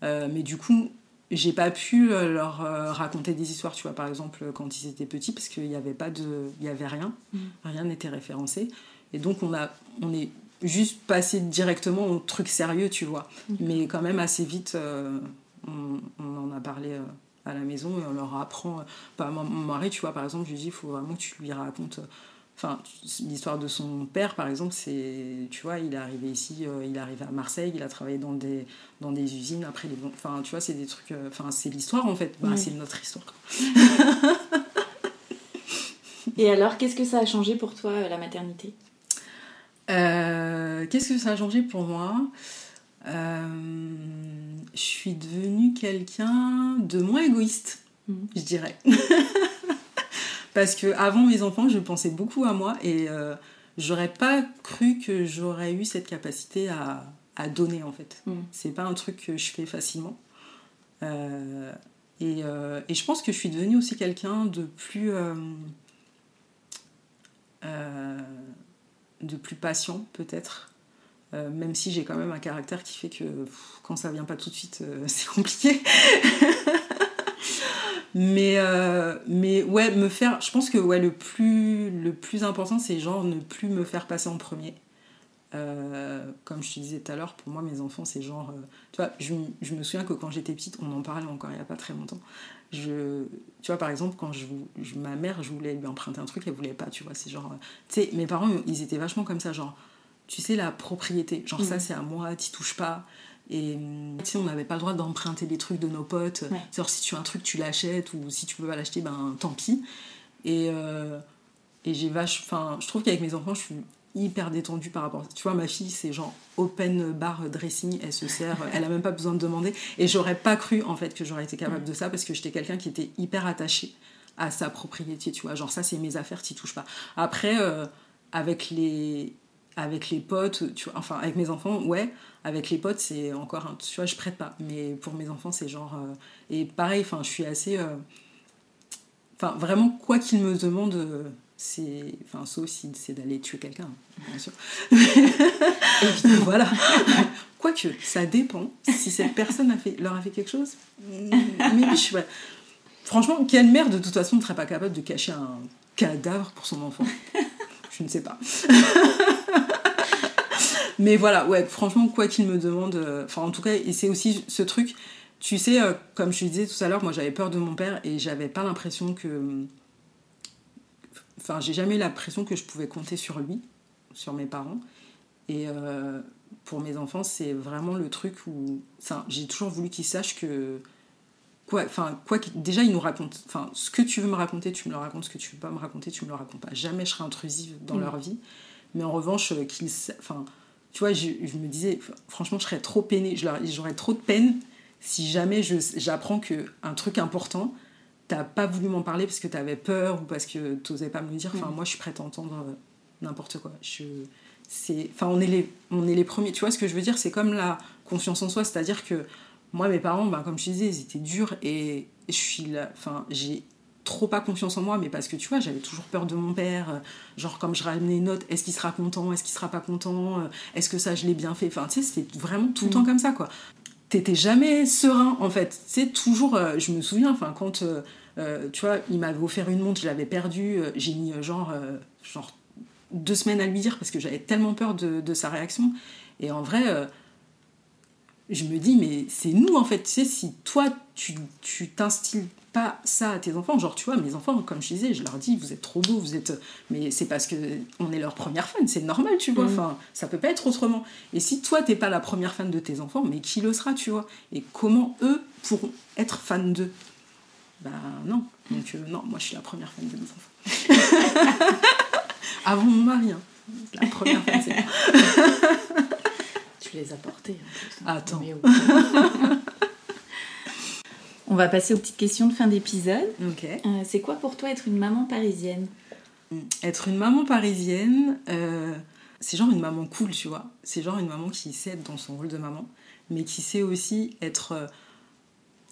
Euh, mais du coup, j'ai pas pu euh, leur euh, raconter des histoires, tu vois, par exemple, quand ils étaient petits, parce qu'il n'y avait pas de... Il y avait rien. Mm. Rien n'était référencé. Et donc, on, a, on est juste passé directement au truc sérieux, tu vois. Mais quand même, assez vite, euh, on, on en a parlé euh, à la maison et on leur apprend... bah, mon, mon mari, tu vois, par exemple, je lui dis, il faut vraiment que tu lui racontes... Enfin, l'histoire de son père, par exemple, c'est, tu vois, il est arrivé ici, euh, il est arrivé à Marseille, il a travaillé dans des, dans des usines, après, les, enfin, tu vois, c'est des trucs, euh, enfin, c'est l'histoire, en fait, Bah, c'est notre histoire. Et alors, qu'est-ce que ça a changé pour toi, euh, la maternité? Euh, Qu'est-ce que ça a changé pour moi? Je suis devenue quelqu'un de moins égoïste. je dirais. Parce que avant mes enfants, je pensais beaucoup à moi et euh, j'aurais pas cru que j'aurais eu cette capacité à, à donner en fait. Mm. C'est pas un truc que je fais facilement. Euh, et, euh, et je pense que je suis devenue aussi quelqu'un de plus. euh, de plus patient peut-être. Euh, même si j'ai quand même un caractère qui fait que pff, quand ça vient pas tout de suite, euh, c'est compliqué. Mais, euh, mais ouais, me faire. Je pense que ouais, le, plus, le plus important, c'est genre ne plus me faire passer en premier. Euh, comme je te disais tout à l'heure, pour moi, mes enfants, c'est genre. euh, tu vois, je, me souviens que quand j'étais petite, on en parlait encore il n'y a pas très longtemps. Je, tu vois, par exemple, quand je, vou- je- ma mère, je voulais lui emprunter un truc, elle voulait pas, tu vois. C'est genre. Tu sais, mes parents, ils étaient vachement comme ça, genre. Tu sais, la propriété. Genre, ça, Mhm. c'est à moi, t'y touches pas. Et hum, tu sais, on n'avait pas le droit d'emprunter des trucs de nos potes. Ouais. Genre, si tu as un truc, tu l'achètes, ou si tu peux pas l'acheter, ben tant pis. Et, euh, et j'ai vache. Enfin, je trouve qu'avec mes enfants, je suis hyper détendue par rapport à ça. Tu vois, ma fille, c'est genre open bar dressing, elle se sert, elle a même pas besoin de demander. Et j'aurais pas cru, en fait, que j'aurais été capable de ça parce que j'étais quelqu'un qui était hyper attaché à sa propriété, tu vois. Genre, ça, c'est mes affaires, t'y touches pas. Après, euh, avec les avec les potes, tu vois, enfin avec mes enfants, ouais, avec les potes c'est encore un, tu vois, je prête pas, mais pour mes enfants c'est genre, euh, et pareil, enfin je suis assez, euh, enfin vraiment quoi qu'ils me demandent, euh, c'est, enfin sauf si c'est d'aller tuer quelqu'un, bien sûr, voilà, quoique ça dépend, si cette personne a fait, leur a fait quelque chose, mais je suis. Franchement, quelle mère de toute façon ne serait pas capable de cacher un cadavre pour son enfant Je ne sais pas. Mais voilà, ouais, franchement, quoi qu'il me demande, euh, enfin en tout cas, et c'est aussi ce truc, tu sais, euh, comme je disais tout à l'heure, moi j'avais peur de mon père et j'avais pas l'impression que. Enfin, j'ai jamais eu l'impression que je pouvais compter sur lui, sur mes parents. Et euh, pour mes enfants, c'est vraiment le truc où. J'ai toujours voulu qu'ils sachent que. Quoi, enfin, quoi déjà, ils nous racontent. Enfin, ce que tu veux me raconter, tu me le racontes. Ce que tu veux pas me raconter, tu me le racontes pas. Jamais je serai intrusive dans Mm. leur vie. Mais en revanche, euh, qu'ils. Enfin, tu vois, je, je me disais, franchement, je serais trop peinée. J'aurais trop de peine si jamais j'apprends qu'un truc important, t'as pas voulu m'en parler parce que t'avais peur ou parce que t'osais pas me le dire. Enfin, Mm. moi, je suis prête à entendre euh, n'importe quoi. Je, c'est, enfin, on est les, on est les premiers. Tu vois ce que je veux dire? C'est comme la confiance en soi, c'est-à-dire que moi, mes parents, ben, comme je te disais, ils étaient durs et je suis là, enfin, j'ai trop pas confiance en moi, mais parce que tu vois, j'avais toujours peur de mon père. euh, Genre, comme je ramenais une note, est-ce qu'il sera content Est-ce qu'il sera pas content euh, Est-ce que ça, je l'ai bien fait Enfin, tu sais, c'était vraiment tout le Mm. temps comme ça, quoi. T'étais jamais serein, en fait. C'est toujours, euh, je me souviens, enfin, quand, euh, euh, tu vois, il m'avait offert une montre, je l'avais perdue, j'ai mis genre, genre deux semaines à lui dire parce que j'avais tellement peur de, de sa réaction. Et en vrai, je me dis, mais c'est nous en fait, tu sais, si toi tu tu t'instilles pas ça à tes enfants, genre tu vois, mes enfants, comme je disais, je leur dis, vous êtes trop beaux, vous êtes. Mais c'est parce que on est leur première fan, c'est normal, tu vois, Mhm. enfin, ça peut pas être autrement. Et si toi t'es pas la première fan de tes enfants, mais qui le sera, tu vois? Et comment eux pourront être fans d'eux? Bah non. Donc euh, non, moi je suis la première fan de mes enfants. Avant mon mari, hein. La première fan, c'est les as portés en plus. Attends. Mais oh. On va passer aux petites questions de fin d'épisode. Ok. Euh, c'est quoi pour toi être une maman parisienne? Être une maman parisienne, euh, c'est genre une maman cool, tu vois. C'est genre une maman qui sait être dans son rôle de maman, mais qui sait aussi être. euh,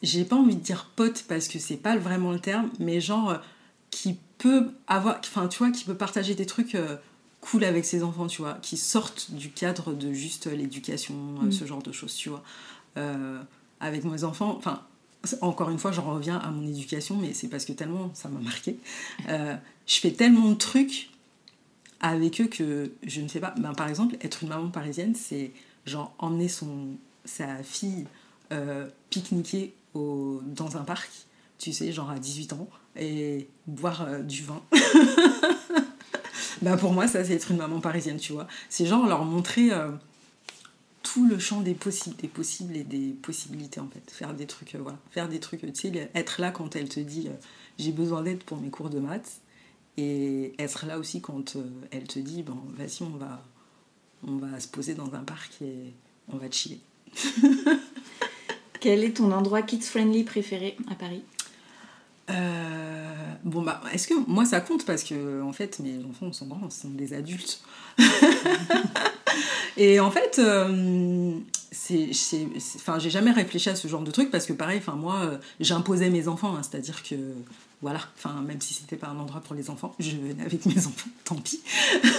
J'ai pas envie de dire pote parce que c'est pas vraiment le terme, mais genre qui peut avoir. Enfin, tu vois, qui peut partager des trucs. Cool avec ses enfants, tu vois, qui sortent du cadre de juste l'éducation, euh, Mm. ce genre de choses, tu vois. Euh, avec mes enfants, enfin, encore une fois, j'en reviens à mon éducation, mais c'est parce que tellement ça m'a marqué. Euh, je fais tellement de trucs avec eux que je ne sais pas. Ben, par exemple, être une maman parisienne, c'est genre emmener son, sa fille euh, pique-niquer au, dans un parc, tu sais, genre à 18 ans, et boire du vin. ben, pour moi, ça, c'est être une maman parisienne, tu vois. C'est genre leur montrer euh, tout le champ des possibles, possibles et des possibilités, en fait. Faire des trucs, euh, voilà. Faire des trucs, tu sais, être là quand elle te dit euh, j'ai besoin d'aide pour mes cours de maths et être là aussi quand euh, elle te dit bon vas-y on va on va se poser dans un parc et on va chiller Quel est ton endroit kids friendly préféré à Paris? Euh, bon bah est-ce que moi ça compte parce que en fait mes enfants sont grands, sont des adultes. et en fait, euh, c'est, enfin j'ai jamais réfléchi à ce genre de truc parce que pareil, enfin moi euh, j'imposais mes enfants, hein, c'est-à-dire que voilà, enfin même si c'était pas un endroit pour les enfants, je venais avec mes enfants, tant pis.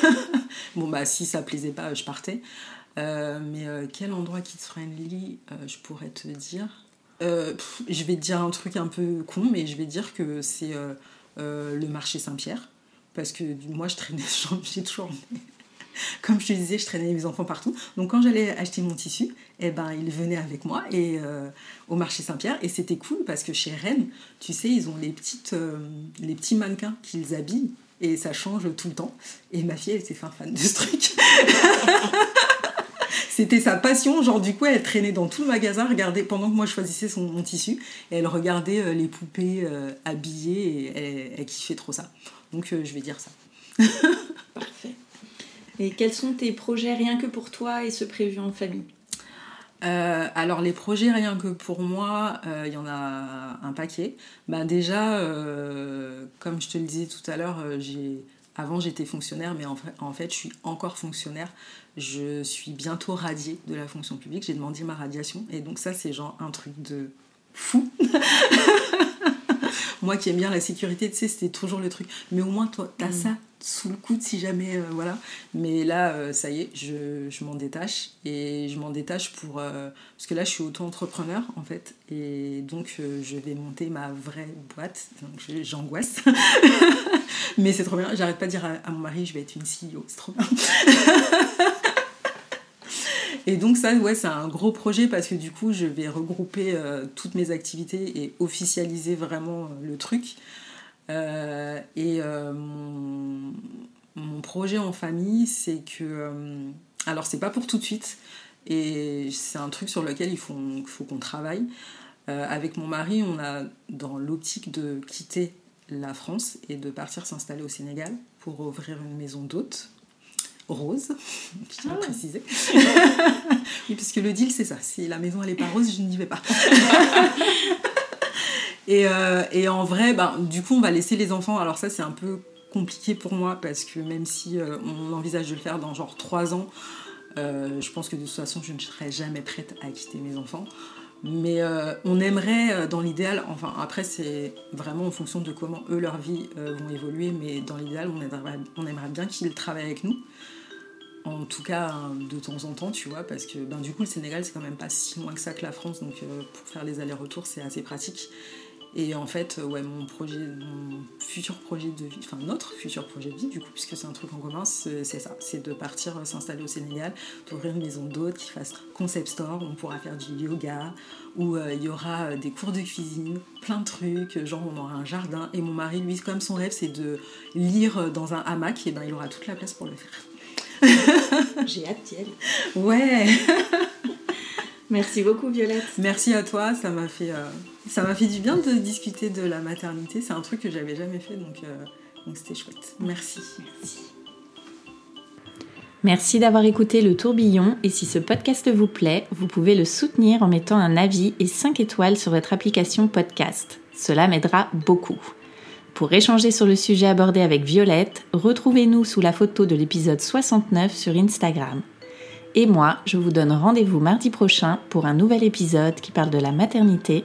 bon bah si ça plaisait pas, je partais. mais quel endroit kids friendly, je pourrais te dire? Euh, je vais dire un truc un peu con, mais je vais dire que c'est euh, euh, le marché Saint-Pierre. Parce que moi, je traînais, j'ai toujours. Comme je te disais, je traînais mes enfants partout. Donc, quand j'allais acheter mon tissu, eh ben, ils venaient avec moi et, au marché Saint-Pierre. Et c'était cool parce que chez Rennes, tu sais, ils ont les, petites, les petits mannequins qu'ils habillent et ça change tout le temps. Et ma fille, elle était fan de ce truc. C'était sa passion. Genre, du coup, elle traînait dans tout le magasin, regardait, pendant que moi je choisissais son, mon tissu, et elle regardait euh, les poupées euh, habillées, et elle, kiffait trop ça. Donc, euh, je vais dire ça. Parfait. Et quels sont tes projets rien que pour toi et ceux prévus en famille? Alors les projets rien que pour moi, il y en a un paquet. Bah déjà, comme je te le disais tout à l'heure, j'ai avant, j'étais fonctionnaire, mais en fait, en fait, je suis encore fonctionnaire. Je suis bientôt radiée de la fonction publique. J'ai demandé ma radiation. Et donc, ça, c'est genre un truc de fou. Moi qui aime bien la sécurité, tu sais, c'était toujours le truc. Mais au moins, toi, t'as mm. ça sous le coude si jamais, euh, voilà. Mais là, euh, ça y est, je, m'en détache. Et je m'en détache pour... Euh, parce que là, je suis auto-entrepreneur, en fait. Et donc, je vais monter ma vraie boîte. Donc, j'angoisse. Mais c'est trop bien. J'arrête pas de dire à, mon mari, je vais être une CEO. C'est trop bien. Et donc ça, ouais, c'est un gros projet parce que du coup, je vais regrouper toutes mes activités et officialiser vraiment le truc. Euh, et mon, projet en famille, c'est que... alors, c'est pas pour tout de suite. Et c'est un truc sur lequel il faut, faut qu'on travaille. avec mon mari, on a dans l'optique de quitter la France et de partir s'installer au Sénégal pour ouvrir une maison d'hôtes rose, je tiens à ah. préciser. oui, puisque le deal, c'est ça. Si la maison, elle n'est pas rose, je n'y vais pas. et, euh, et, en vrai, ben, du coup, on va laisser les enfants. Alors ça, c'est un peu compliqué pour moi parce que même si euh, on envisage de le faire dans genre 3 ans, euh, je pense que de toute façon, je ne serai jamais prête à quitter mes enfants. Mais on aimerait, dans l'idéal, enfin après c'est vraiment en fonction de comment eux, leur vie vont évoluer, mais dans l'idéal, on aimerait, bien qu'ils travaillent avec nous en tout cas de temps en temps, tu vois, parce que ben, du coup le Sénégal c'est quand même pas si loin que ça que la France, donc pour faire les allers-retours c'est assez pratique. Et en fait, ouais, mon projet, mon futur projet de vie, enfin notre futur projet de vie du coup, puisque c'est un truc en commun, c'est ça, c'est de partir euh, s'installer au Sénégal, d'ouvrir une maison d'hôtes qui fasse concept store, on pourra faire du yoga, où euh, il y aura des cours de cuisine, plein de trucs, genre on aura un jardin, et mon mari, lui, comme son rêve c'est de lire dans un hamac, et ben il aura toute la place pour le faire. J'ai hâte aller. Ouais. Merci beaucoup Violette. Merci à toi, ça m'a fait, euh, ça m'a fait du bien de discuter de la maternité. C'est un truc que j'avais jamais fait, donc euh, donc c'était chouette. Merci. Merci. Merci d'avoir écouté le tourbillon et si ce podcast vous plaît, vous pouvez le soutenir en mettant un avis et 5 étoiles sur votre application podcast. Cela m'aidera beaucoup. Pour échanger sur le sujet abordé avec Violette, retrouvez-nous sous la photo de l'épisode 69 sur Instagram. Et moi, je vous donne rendez-vous mardi prochain pour un nouvel épisode qui parle de la maternité,